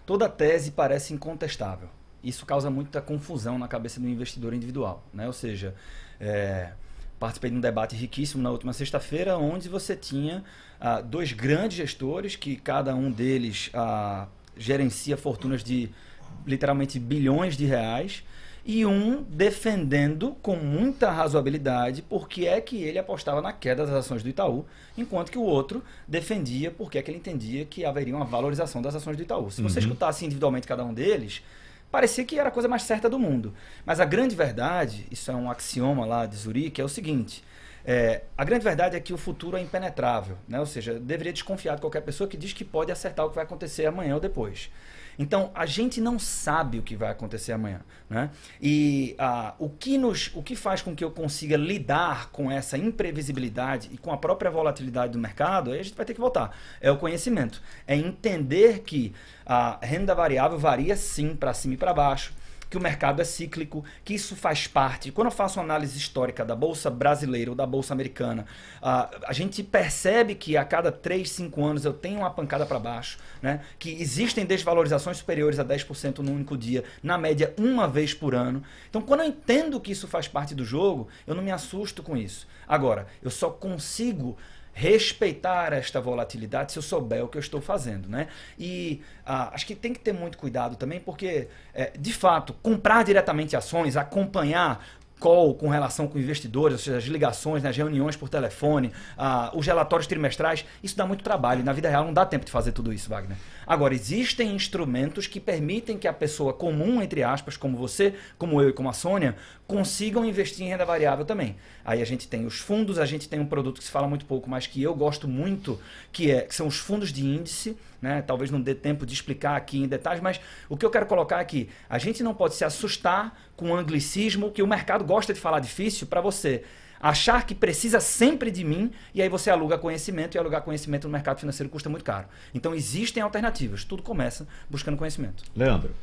toda a tese parece incontestável. Isso causa muita confusão na cabeça do investidor individual. Né? Ou seja, é, participei de um debate riquíssimo na última sexta-feira, onde você tinha ah, dois grandes gestores, que cada um deles ah, gerencia fortunas de literalmente bilhões de reais, e um defendendo com muita razoabilidade porque é que ele apostava na queda das ações do Itaú, enquanto que o outro defendia porque é que ele entendia que haveria uma valorização das ações do Itaú. Se você Uhum. escutasse individualmente cada um deles, parecia que era a coisa mais certa do mundo. Mas a grande verdade, isso é um axioma lá de Zurique, é o seguinte. é, a grande verdade é que o futuro é impenetrável, né? ou seja, deveria desconfiar de qualquer pessoa que diz que pode acertar o que vai acontecer amanhã ou depois. Então, a gente não sabe o que vai acontecer amanhã. Né? E ah, o, que nos, o que faz com que eu consiga lidar com essa imprevisibilidade e com a própria volatilidade do mercado, aí a gente vai ter que voltar. É o conhecimento. É entender que a renda variável varia sim para cima e para baixo que o mercado é cíclico, que isso faz parte. Quando eu faço uma análise histórica da Bolsa brasileira ou da Bolsa americana, a gente percebe que a cada 3, 5 anos eu tenho uma pancada para baixo, né? que existem desvalorizações superiores a 10% num único dia, na média uma vez por ano. Então, quando eu entendo que isso faz parte do jogo, eu não me assusto com isso. Agora, eu só consigo respeitar esta volatilidade se eu souber o que eu estou fazendo, né? E ah, acho que tem que ter muito cuidado também, porque, eh, de fato, comprar diretamente ações, acompanhar call com relação com investidores, ou seja, as ligações, né, as reuniões por telefone, ah, os relatórios trimestrais, isso dá muito trabalho. Na vida real não dá tempo de fazer tudo isso, Wagner. Agora, existem instrumentos que permitem que a pessoa comum, entre aspas, como você, como eu e como a Sônia, consigam investir em renda variável também. Aí a gente tem os fundos, a gente tem um produto que se fala muito pouco, mas que eu gosto muito, que, é, que são os fundos de índice. Né? Talvez não dê tempo de explicar aqui em detalhes, mas o que eu quero colocar aqui, a gente não pode se assustar com o anglicismo que o mercado gosta de falar difícil para você achar que precisa sempre de mim e aí você aluga conhecimento e alugar conhecimento no mercado financeiro custa muito caro. Então existem alternativas. Tudo começa buscando conhecimento. Leandro.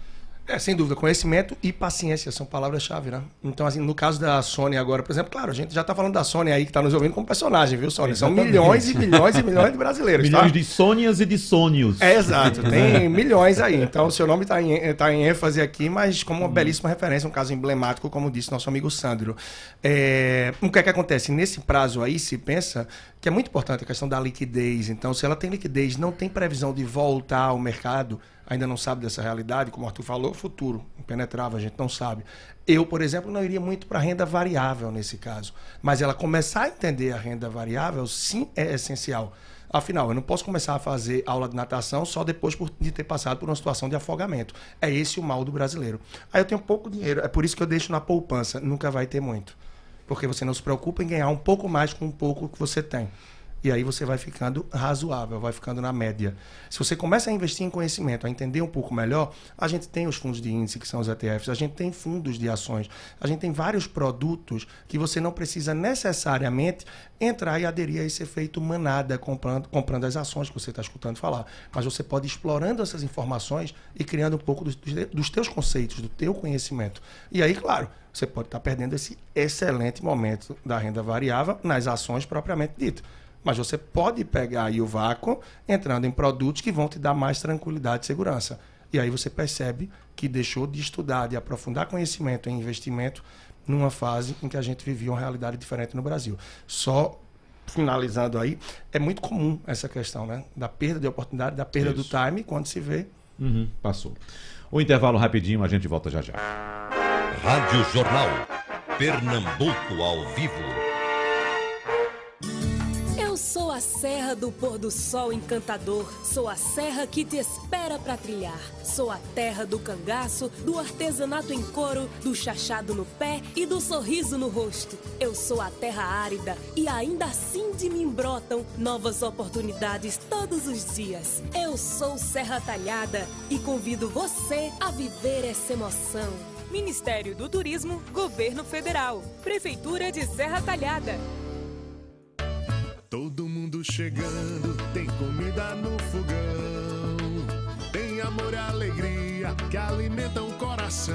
É, sem dúvida, conhecimento e paciência são palavras-chave, né? Então, assim, no caso da Sony agora, por exemplo, claro, a gente já tá falando da Sony aí que tá nos ouvindo como personagem, viu, Sony? São Exatamente. milhões e milhões e milhões de brasileiros, Milhões tá? de Sônias e de Sônios. É, exato. Tem milhões aí. Então, o seu nome está em, tá em ênfase aqui, mas como uma belíssima referência, um caso emblemático, como disse nosso amigo Sandro. É, o que é que acontece? Nesse prazo aí, se pensa que é muito importante a questão da liquidez. Então, se ela tem liquidez, não tem previsão de voltar ao mercado, ainda não sabe dessa realidade, como o Arthur falou, futuro, impenetrável, a gente não sabe. Eu, por exemplo, não iria muito para renda variável nesse caso. Mas ela começar a entender a renda variável, sim, é essencial. Afinal, eu não posso começar a fazer aula de natação só depois de ter passado por uma situação de afogamento. É esse o mal do brasileiro. Aí eu tenho pouco dinheiro, é por isso que eu deixo na poupança. Nunca vai ter muito. Porque você não se preocupa em ganhar um pouco mais com um pouco que você tem. E aí você vai ficando razoável, vai ficando na média. Se você começa a investir em conhecimento, a entender um pouco melhor, a gente tem os fundos de índice, que são os ETFs, a gente tem fundos de ações, a gente tem vários produtos que você não precisa necessariamente entrar e aderir a esse efeito manada, comprando, comprando as ações que você está escutando falar. Mas você pode ir explorando essas informações e criando um pouco dos, dos teus conceitos, do teu conhecimento. E aí, claro, você pode estar perdendo esse excelente momento da renda variável nas ações propriamente dito. Mas você pode pegar aí o vácuo entrando em produtos que vão te dar mais tranquilidade e segurança. E aí você percebe que deixou de estudar, de aprofundar conhecimento em investimento numa fase em que a gente vivia uma realidade diferente no Brasil. Só finalizando aí, é muito comum essa questão, né? Da perda de oportunidade, da perda Isso. do time, quando se vê. Uhum, passou. O intervalo rapidinho, a gente volta já já. Rádio Jornal. Pernambuco ao vivo. Serra do Pôr do Sol Encantador. Sou a serra que te espera pra trilhar. Sou a terra do cangaço, do artesanato em couro, do chachado no pé e do sorriso no rosto. Eu sou a terra árida e ainda assim de mim brotam novas oportunidades todos os dias. Eu sou Serra Talhada e convido você a viver essa emoção. Ministério do Turismo, Governo Federal, Prefeitura de Serra Talhada. Todo mundo chegando, tem comida no fogão. Tem amor e alegria que alimentam o coração.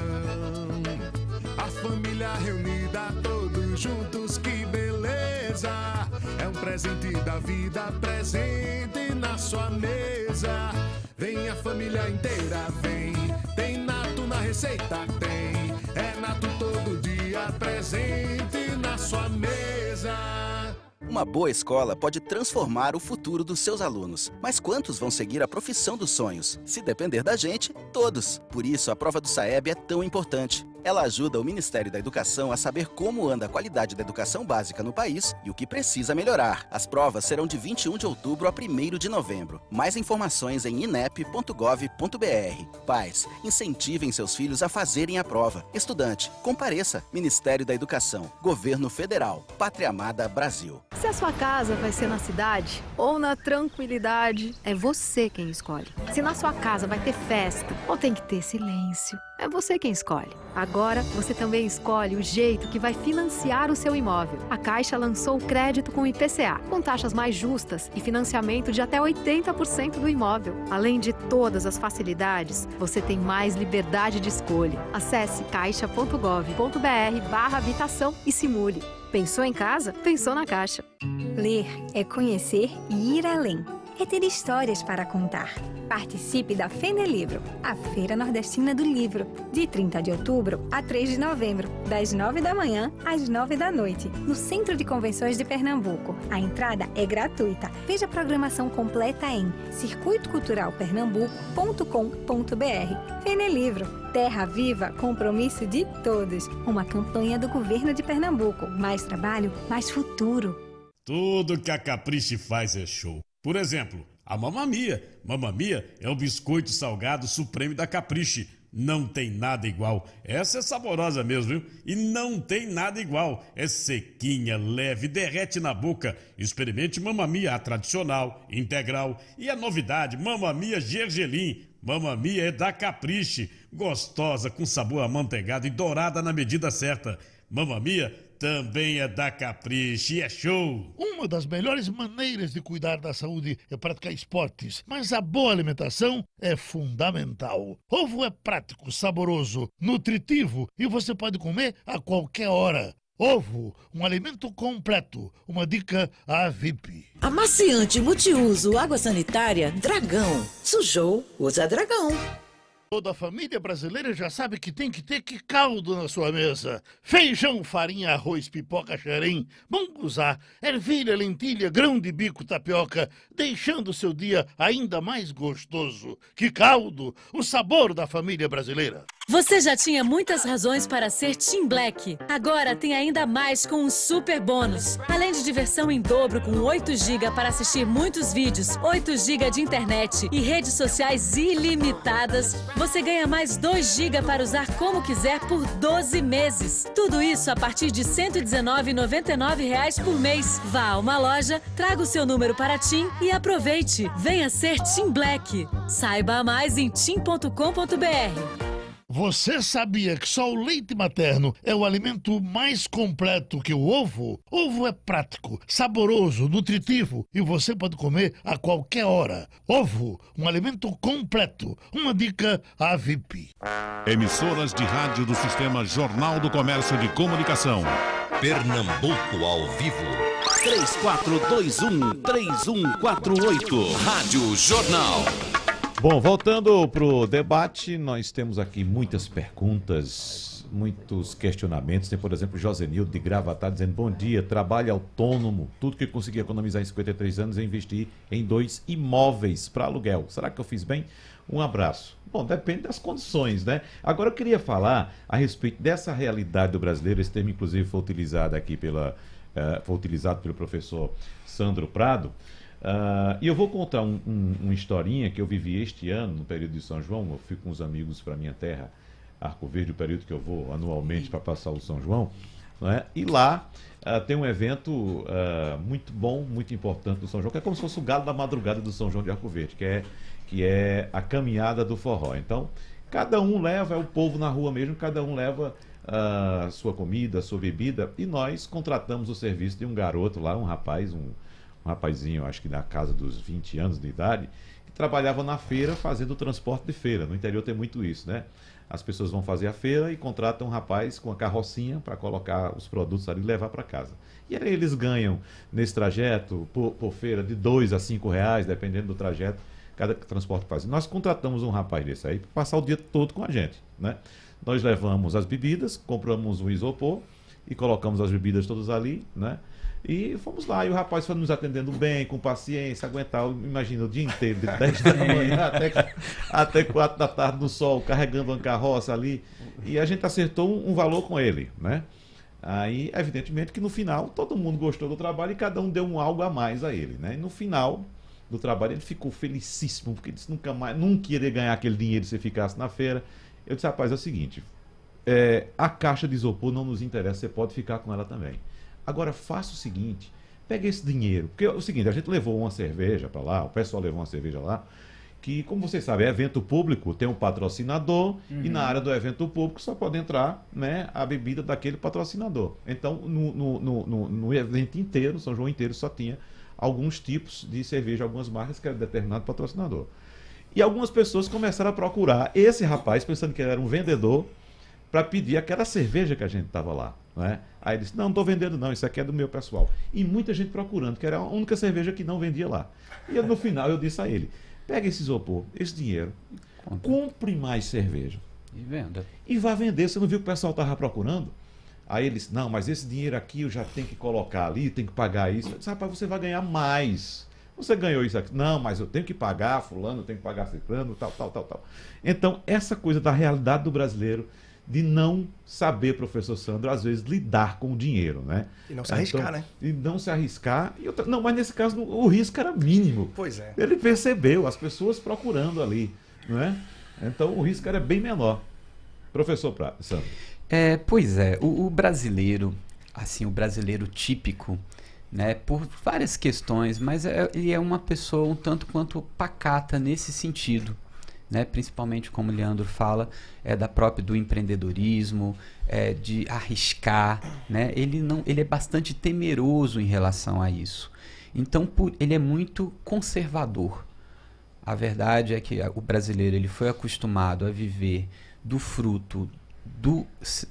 A família reunida, todos juntos, que beleza. É um presente da vida, presente na sua mesa. Vem a família inteira, vem. Tem nato na receita, tem. É nato todo dia, presente na sua mesa. Uma boa escola pode transformar o futuro dos seus alunos. Mas quantos vão seguir a profissão dos sonhos? Se depender da gente, todos. Por isso, a prova do SAEB é tão importante. Ela ajuda o Ministério da Educação a saber como anda a qualidade da educação básica no país e o que precisa melhorar. As provas serão de 21 de outubro a 1 de novembro. Mais informações em inep.gov.br. Pais, incentivem seus filhos a fazerem a prova. Estudante, compareça. Ministério da Educação. Governo Federal. Pátria Amada Brasil. Se a sua casa vai ser na cidade ou na tranquilidade, é você quem escolhe. Se na sua casa vai ter festa ou tem que ter silêncio, é você quem escolhe. Agora você também escolhe o jeito que vai financiar o seu imóvel. A Caixa lançou o crédito com IPCA, com taxas mais justas e financiamento de até 80% do imóvel. Além de todas as facilidades, você tem mais liberdade de escolha. Acesse caixa.gov.br barra habitação e simule. Pensou em casa? Pensou na Caixa. Ler é conhecer e ir além. É ter histórias para contar. Participe da Fenelivro, a Feira Nordestina do Livro, de 30 de outubro a 3 de novembro, das 9 da manhã às 9 da noite, no Centro de Convenções de Pernambuco. A entrada é gratuita. Veja a programação completa em circuitocuralpernambuco.com.br. Fenelivro, Terra Viva, compromisso de todos. Uma campanha do governo de Pernambuco. Mais trabalho, mais futuro. Tudo que a Caprice faz é show. Por exemplo, a Mamamia. Mamamia é o biscoito salgado supremo da Caprice. Não tem nada igual. Essa é saborosa mesmo, viu? E não tem nada igual. É sequinha, leve, derrete na boca. Experimente Mamamia, a tradicional, integral. E a novidade, Mamamia Gergelim. Mamamia é da Caprice. Gostosa, com sabor amanteigado e dourada na medida certa. Mamamia também é da Caprice e é show. Uma das melhores maneiras de cuidar da saúde é praticar esportes, mas a boa alimentação é fundamental. Ovo é prático, saboroso, nutritivo e você pode comer a qualquer hora. Ovo, um alimento completo. Uma dica à VIP. Amaciante multiuso água sanitária Dragão. Sujou, usa Dragão. Toda a família brasileira já sabe que tem que ter que caldo na sua mesa. Feijão, farinha, arroz, pipoca, xerém, munguzá, ervilha, lentilha, grão de bico, tapioca, deixando seu dia ainda mais gostoso. Que caldo! O sabor da família brasileira. Você já tinha muitas razões para ser Team Black. Agora tem ainda mais com um super bônus. Além de diversão em dobro com 8 GB para assistir muitos vídeos, 8 GB de internet e redes sociais ilimitadas, você ganha mais 2 GB para usar como quiser por 12 meses. Tudo isso a partir de 119,99 reais por mês. Vá a uma loja, traga o seu número para Tim e aproveite. Venha ser Team Black. Saiba mais em tim.com.br. Você sabia que só o leite materno é o alimento mais completo que o ovo? Ovo é prático, saboroso, nutritivo e você pode comer a qualquer hora. Ovo, um alimento completo. Uma dica à VIP. Emissoras de rádio do Sistema Jornal do Comércio de Comunicação. Pernambuco ao vivo. 3421-3148. Rádio Jornal. Bom, voltando para o debate, nós temos aqui muitas perguntas muitos questionamentos. Tem, por exemplo, Josenildo de Gravatar dizendo: Bom dia, trabalho autônomo. Tudo que consegui economizar em 53 anos eu investi em dois imóveis para aluguel. Será que eu fiz bem? Um abraço. Bom, depende das condições, né? Agora eu queria falar a respeito dessa realidade do brasileiro. Esse termo, inclusive, foi utilizado aqui pela. eh, foi utilizado pelo professor Sandro Prado. Ah, e eu vou contar um, um- uma historinha que eu vivi este ano, no período de São João. Eu fui com os amigos para minha terra, Arco Verde, o período que eu vou anualmente para passar o São João. não é? E lá ah, tem um evento ah, muito bom, muito importante do São João, que é como se fosse o galo da madrugada do São João de Arco Verde, que é, que é a caminhada do forró. Então, cada um leva, é o povo na rua mesmo, cada um leva a sua comida, sua bebida, e nós contratamos o serviço de um garoto lá, um rapaz, um, rapazinho, acho que na casa dos 20 anos de idade, que trabalhava na feira fazendo o transporte de feira. No interior tem muito isso, né? As pessoas vão fazer a feira e contratam um rapaz com a carrocinha para colocar os produtos ali e levar para casa. E aí eles ganham nesse trajeto, por, por feira, de 2 a 5 reais, dependendo do trajeto, cada transporte faz. Nós contratamos um rapaz desse aí para passar o dia todo com a gente, né? Nós levamos as bebidas, compramos um isopor e colocamos as bebidas todas ali, né? E fomos lá, e o rapaz foi nos atendendo bem, com paciência, aguentar, imagina, o dia inteiro, de 10 da manhã até, até 4 da tarde no sol, carregando uma carroça ali. E a gente acertou um, valor com ele, né? Aí, evidentemente que no final todo mundo gostou do trabalho e cada um deu um algo a mais a ele, né? E no final do trabalho ele ficou felicíssimo, porque disse nunca mais, nunca iria ganhar aquele dinheiro se ficasse na feira. Eu disse, rapaz, é o seguinte, é, a caixa de isopor não nos interessa, você pode ficar com ela também. Agora faça o seguinte, pega esse dinheiro, porque é o seguinte, a gente levou uma cerveja para lá, o pessoal levou uma cerveja lá, que, como vocês sabem, é evento público, tem um patrocinador, Uhum. e na área do evento público só pode entrar né, a bebida daquele patrocinador. Então, no, no, no, no- no evento inteiro, São João inteiro, só tinha alguns tipos de cerveja, algumas marcas que era determinado patrocinador. E algumas pessoas começaram a procurar esse rapaz, pensando que ele era um vendedor, para pedir aquela cerveja que a gente estava lá. Né? Aí ele disse: Não, não estou vendendo, não, isso aqui é do meu pessoal. E muita gente procurando, que era a única cerveja que não vendia lá. E eu, no final eu disse a ele: Pega esse isopor, esse dinheiro, compre mais cerveja. E venda. E vá vender. Você não viu que o pessoal estava procurando? Aí ele disse: Não, mas esse dinheiro aqui eu já tenho que colocar ali, tenho que pagar isso. Eu disse: Rapaz, você vai ganhar mais. Você ganhou isso aqui. Não, mas eu tenho que pagar fulano, eu tenho que pagar ciclano, tal, tal, tal, tal. Então, essa coisa da realidade do brasileiro de não saber, professor Sandro, às vezes lidar com o dinheiro, né? E não se arriscar, Então, né? E não se arriscar. E outra- não, mas nesse caso o risco era mínimo. Pois é. Ele percebeu as pessoas procurando ali, não é? Então o risco era bem menor. Professor Pra- Sandro. É, pois é, o, o brasileiro, assim, o brasileiro típico, né, por várias questões, mas é- ele é uma pessoa um tanto quanto pacata nesse sentido, né, principalmente como o Leandro fala, é da própria do empreendedorismo, é, de arriscar, né, ele não, ele é bastante temeroso em relação a isso. Então, por- ele é muito conservador. A verdade é que o brasileiro ele foi acostumado a viver do fruto do,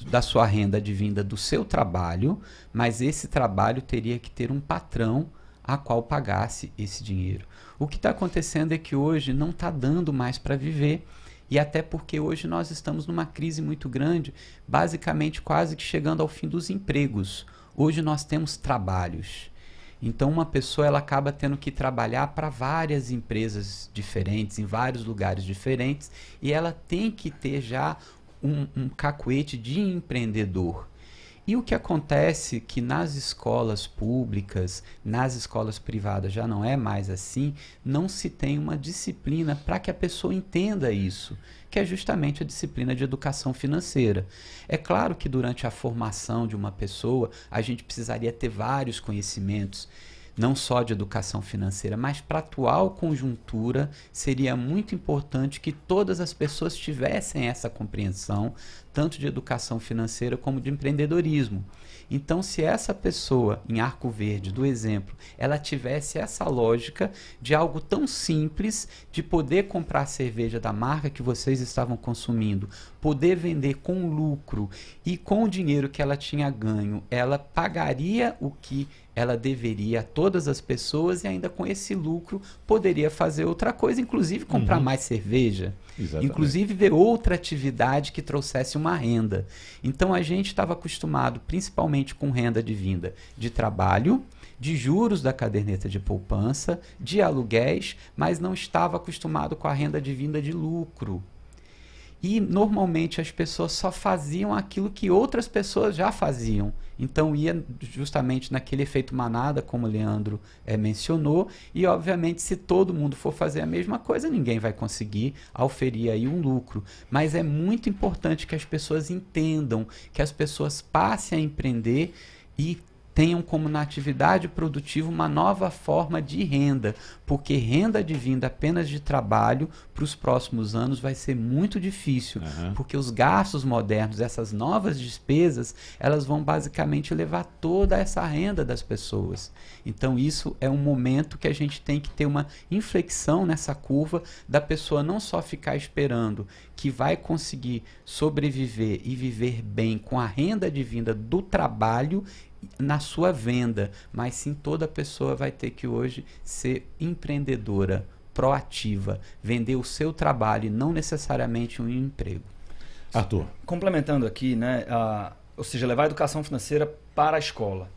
da sua renda advinda do seu trabalho, mas esse trabalho teria que ter um patrão a qual pagasse esse dinheiro. O que está acontecendo é que hoje não está dando mais para viver. E até porque hoje nós estamos numa crise muito grande, basicamente quase que chegando ao fim dos empregos. Hoje nós temos trabalhos. Então uma pessoa ela acaba tendo que trabalhar para várias empresas diferentes, em vários lugares diferentes, e ela tem que ter já um, um cacuete de empreendedor. E o que acontece que nas escolas públicas, nas escolas privadas já não é mais assim, não se tem uma disciplina para que a pessoa entenda isso, que é justamente a disciplina de educação financeira. É claro que durante a formação de uma pessoa, a gente precisaria ter vários conhecimentos, não só de educação financeira, mas para a atual conjuntura seria muito importante que todas as pessoas tivessem essa compreensão, tanto de educação financeira como de empreendedorismo. Então, se essa pessoa em Arco Verde, do exemplo, ela tivesse essa lógica de algo tão simples de poder comprar cerveja da marca que vocês estavam consumindo, poder vender com lucro e com o dinheiro que ela tinha ganho, ela pagaria o que ela deveria a todas as pessoas e ainda com esse lucro poderia fazer outra coisa, inclusive comprar Uhum. mais cerveja, Exatamente. inclusive ver outra atividade que trouxesse uma uma renda. Então a gente estava acostumado principalmente com renda de vinda de trabalho, de juros da caderneta de poupança, de aluguéis, mas não estava acostumado com a renda de vinda de lucro. E normalmente as pessoas só faziam aquilo que outras pessoas já faziam. Então ia justamente naquele efeito manada, como o Leandro eh, mencionou, e obviamente se todo mundo for fazer a mesma coisa, ninguém vai conseguir auferir aí um lucro. Mas é muito importante que as pessoas entendam, que as pessoas passem a empreender e tenham como na atividade produtiva uma nova forma de renda, porque renda advinda apenas de trabalho para os próximos anos vai ser muito difícil, porque os gastos modernos, essas novas despesas, elas vão basicamente levar toda essa renda das pessoas. Então isso é um momento que a gente tem que ter uma inflexão nessa curva da pessoa não só ficar esperando que vai conseguir sobreviver e viver bem com a renda advinda do trabalho na sua venda, mas sim toda pessoa vai ter que hoje ser empreendedora, proativa, vender o seu trabalho e não necessariamente um emprego. Arthur. Complementando aqui, né, a, ou seja, levar a educação financeira para a escola.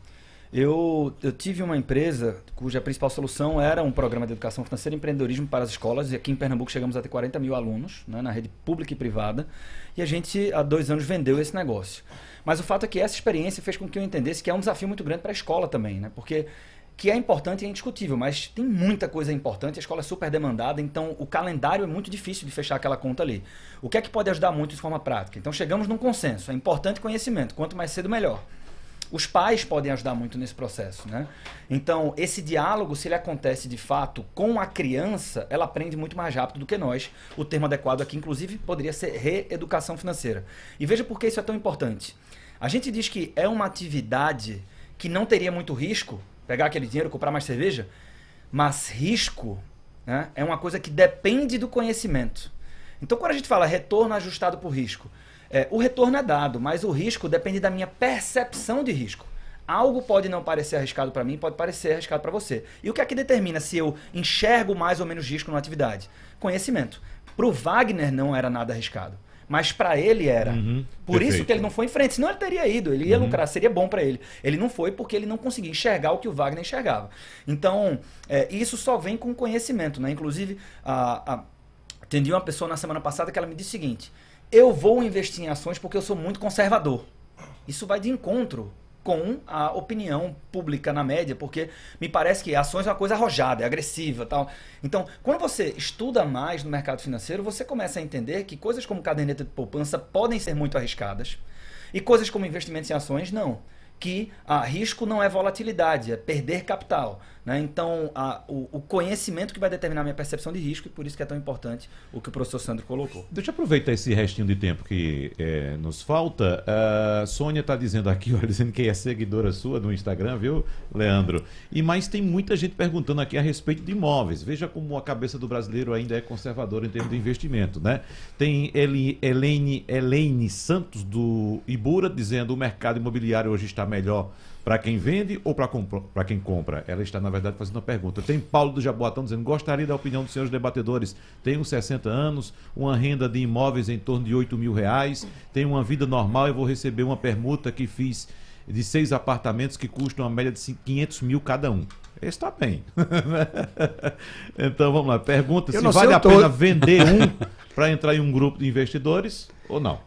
Eu, eu tive uma empresa cuja principal solução era um programa de educação financeira e empreendedorismo para as escolas. E aqui em Pernambuco chegamos a ter 40 mil alunos né, na rede pública e privada. E a gente, há dois anos, vendeu esse negócio. Mas o fato é que essa experiência fez com que eu entendesse que é um desafio muito grande para a escola também, né? Porque que é importante e é indiscutível, mas tem muita coisa importante, a escola é super demandada, então o calendário é muito difícil de fechar aquela conta ali. O que é que pode ajudar muito de forma prática? Então chegamos num consenso, é importante conhecimento, quanto mais cedo melhor. Os pais podem ajudar muito nesse processo, né? Então, esse diálogo, se ele acontece de fato com a criança, ela aprende muito mais rápido do que nós. O termo adequado aqui, inclusive, poderia ser reeducação financeira. E veja por que isso é tão importante. A gente diz que é uma atividade que não teria muito risco, pegar aquele dinheiro, comprar mais cerveja, mas risco né, é uma coisa que depende do conhecimento. Então, quando a gente fala retorno ajustado por risco, é, o retorno é dado, mas o risco depende da minha percepção de risco. Algo pode não parecer arriscado para mim, pode parecer arriscado para você. E o que é que determina se eu enxergo mais ou menos risco numa atividade? Conhecimento. Para o Wagner não era nada arriscado, mas para ele era. Uhum, Por perfeito. isso que ele não foi em frente, senão ele teria ido, ele ia Uhum. lucrar, seria bom para ele. Ele não foi porque ele não conseguia enxergar o que o Wagner enxergava. Então, é, isso só vem com conhecimento, né? Inclusive, a, a, atendi uma pessoa na semana passada que ela me disse o seguinte: eu vou investir em ações porque eu sou muito conservador. Isso vai de encontro com a opinião pública na média, porque me parece que ações é uma coisa arrojada, é agressiva, tal. Então, quando você estuda mais no mercado financeiro, você começa a entender que coisas como caderneta de poupança podem ser muito arriscadas e coisas como investimentos em ações não. Que a risco não é volatilidade, é perder capital. Né? Então, a- o, o conhecimento que vai determinar a minha percepção de risco, e por isso que é tão importante o que o professor Sandro colocou. Deixa eu aproveitar esse restinho de tempo que eh, nos falta. A Sônia está dizendo aqui, olha, dizendo que é seguidora sua no Instagram, viu, Leandro? E mais tem muita gente perguntando aqui a respeito de imóveis. Veja como a cabeça do brasileiro ainda é conservadora em termos de investimento, né? Tem Helene, Helene Santos do Ibura dizendo o mercado imobiliário hoje está melhor para quem vende ou para quem compra? Ela está, na verdade, fazendo uma pergunta. Tem Paulo do Jaboatão dizendo: gostaria da opinião dos senhores debatedores. Tenho 60 anos, uma renda de imóveis em torno de 8 mil reais, tenho uma vida normal e vou receber uma permuta que fiz de seis apartamentos que custam uma média de cin- 500 mil cada um. Esse está bem. então vamos lá. Pergunta se vale a pena vender um para entrar em um grupo de investidores ou não.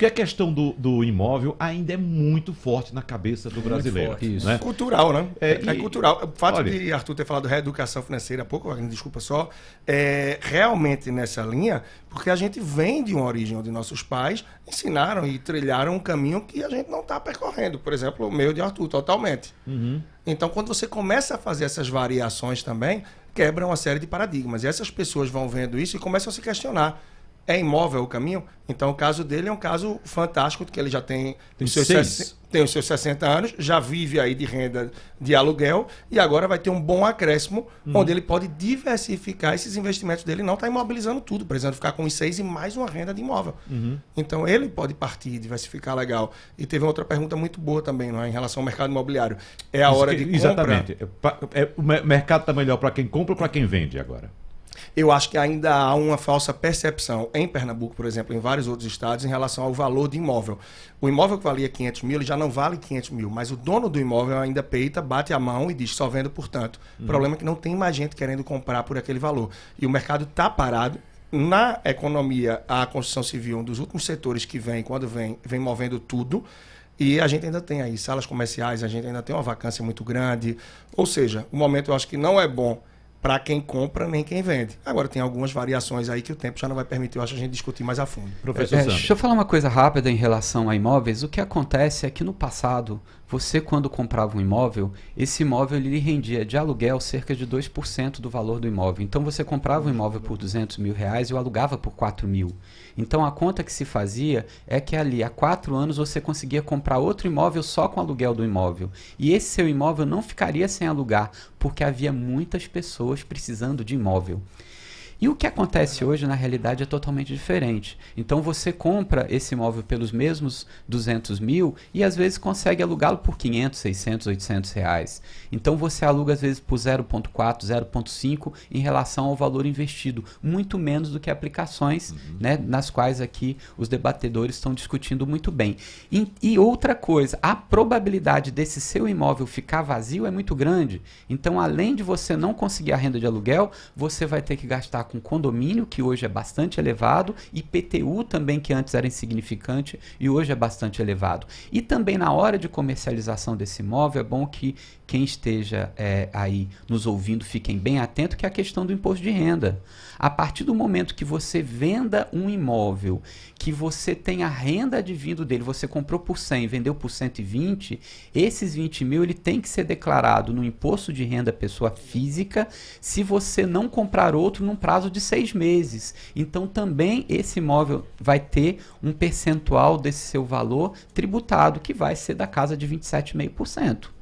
Porque a questão do, do imóvel ainda é muito forte na cabeça do brasileiro. né? Cultural, né? É, É, e- cultural. O fato olha- de Arthur ter falado reeducação financeira há pouco, desculpa só, é realmente nessa linha, porque a gente vem de uma origem onde nossos pais ensinaram e trilharam um caminho que a gente não está percorrendo. Por exemplo, o meio de Arthur, totalmente. Uhum. Então, quando você começa a fazer essas variações também, quebra uma série de paradigmas. E essas pessoas vão vendo isso e começam a se questionar. É imóvel o caminho? Então, o caso dele é um caso fantástico, que ele já tem, Tem os seus, seis. 60 tem os seus 60 anos, já vive aí de renda de aluguel e agora vai ter um bom acréscimo, Uhum. onde ele pode diversificar esses investimentos dele não está imobilizando tudo, precisando ficar com os seis e mais uma renda de imóvel. Uhum. Então ele pode partir, diversificar legal. E teve outra pergunta muito boa também, não é? em relação ao mercado imobiliário. É a Isso hora que- de compra. Exatamente. É, é, o mer- mercado está melhor para quem compra ou para quem vende agora? Eu acho que ainda há uma falsa percepção em Pernambuco, por exemplo, em vários outros estados, em relação ao valor de imóvel. O imóvel que valia 500 mil, ele já não vale 500 mil, mas o dono do imóvel ainda peita, bate a mão e diz só vendo por tanto. O Uhum. problema é que não tem mais gente querendo comprar por aquele valor. E o mercado está parado. Na economia, a construção civil, um dos últimos setores que vem, quando vem, vem movendo tudo. E a gente ainda tem aí salas comerciais, a gente ainda tem uma vacância muito grande. Ou seja, o momento eu acho que não é bom para quem compra nem quem vende. Agora tem algumas variações aí que o tempo já não vai permitir, eu acho, a gente discutir mais a fundo. É, deixa eu falar uma coisa rápida em relação a imóveis. O que acontece é que no passado, você quando comprava um imóvel, esse imóvel lhe rendia de aluguel cerca de 2% do valor do imóvel. Então você comprava um imóvel por 200 mil reais e o alugava por 4 mil. Então a conta que se fazia é que ali há quatro anos você conseguia comprar outro imóvel só com o aluguel do imóvel. E esse seu imóvel não ficaria sem alugar, porque havia muitas pessoas precisando de imóvel. E o que acontece hoje, na realidade, é totalmente diferente. Então você compra esse imóvel pelos mesmos 200 mil e às vezes consegue alugá-lo por 500, 600, 800 reais. Então você aluga às vezes por 0,4, 0,5 em relação ao valor investido, muito menos do que aplicações, né, nas quais aqui os debatedores estão discutindo muito bem. E, e outra coisa, a probabilidade desse seu imóvel ficar vazio é muito grande. Então, além de você não conseguir a renda de aluguel, você vai ter que gastar com condomínio, que hoje é bastante elevado, e PTU também, que antes era insignificante e hoje é bastante elevado. E também na hora de comercialização desse imóvel, é bom que quem esteja é, aí nos ouvindo fiquem bem atentos, que é a questão do imposto de renda. A partir do momento que você venda um imóvel, que você tem a renda advindo dele, você comprou por 100, vendeu por 120, esses 20 mil ele tem que ser declarado no imposto de renda pessoa física, se você não comprar outro num prazo de seis meses. Então também esse imóvel vai ter um percentual desse seu valor tributado, que vai ser da casa de 27,5%.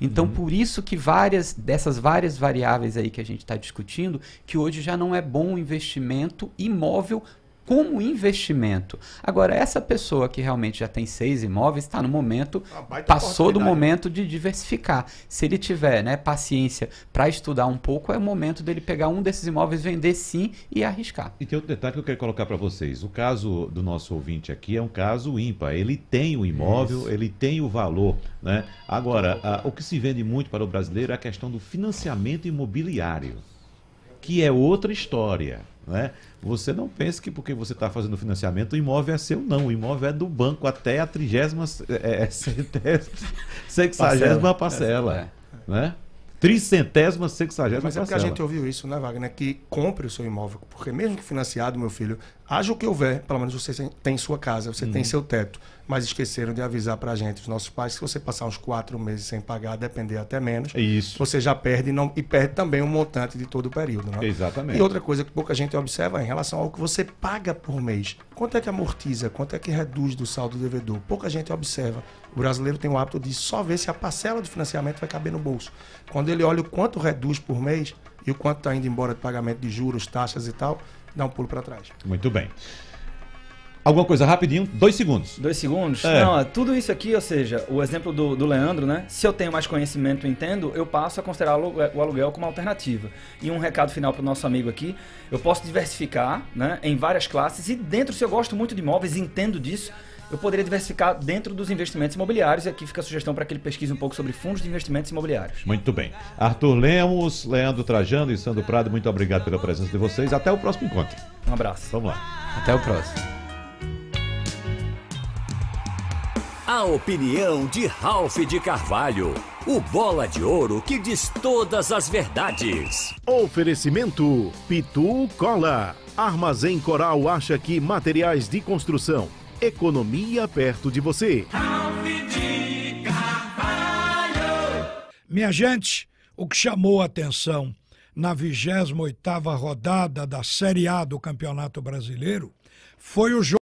Então, por isso que várias dessas várias variáveis aí que a gente está discutindo, que hoje já não é bom o investimento imóvel como investimento. Agora, essa pessoa que realmente já tem seis imóveis está no momento, passou do momento de diversificar. Se ele tiver né, paciência para estudar um pouco, é o momento dele pegar um desses imóveis, vender sim e arriscar. E tem outro detalhe que eu quero colocar para vocês. O caso do nosso ouvinte aqui é um caso ímpar. Ele tem o imóvel, Isso. ele tem o valor. Né? Agora, a- o que se vende muito para o brasileiro é a questão do financiamento imobiliário, que é outra história. Né? Você não pense que porque você está fazendo financiamento, o imóvel é seu, não. O imóvel é do banco até a trigésima, é, é, centésima, sexagésima parcela. Né? Tricentésima, sexagésima Mas é porque a gente ouviu isso, né, Wagner? Que compre o seu imóvel. Porque mesmo que financiado, meu filho, haja o que houver, pelo menos você tem- tem sua casa, você tem Uhum. seu teto. Mas esqueceram de avisar pra gente, os nossos pais, que se você passar uns quatro meses sem pagar, depender até menos, Isso. você já perde e não, e perde também o montante de todo o período. Né? Exatamente. E outra coisa que pouca gente observa é em relação ao que você paga por mês. Quanto é que amortiza? Quanto é que reduz do saldo devedor? Pouca gente observa. O brasileiro tem o hábito de só ver se a parcela de financiamento vai caber no bolso. Quando ele olha o quanto reduz por mês e o quanto está indo embora de pagamento de juros, taxas e tal, dá um pulo para trás. Muito bem. Alguma coisa rapidinho? Dois segundos. Dois segundos? É. Não, tudo isso aqui, ou seja, o exemplo do, do Leandro, né? Se eu tenho mais conhecimento e entendo, eu passo a considerar o aluguel- o aluguel como alternativa. E um recado final para o nosso amigo aqui: eu posso diversificar né, em várias classes e dentro, se eu gosto muito de imóveis e entendo disso, eu poderia diversificar dentro dos investimentos imobiliários. E aqui fica a sugestão para que ele pesquise um pouco sobre fundos de investimentos imobiliários. Muito bem. Arthur Lemos, Leandro Trajano e Sandro Prado, muito obrigado pela presença de vocês. Até o próximo encontro. Um abraço. Vamos lá. Até o próximo. A opinião de Ralph de Carvalho, o bola de ouro que diz todas as verdades. Oferecimento Pitu Cola. Armazém Coral acha que materiais de construção. Economia perto de você. Minha gente, o que chamou a atenção na 28ª rodada da Série A do Campeonato Brasileiro foi o jogo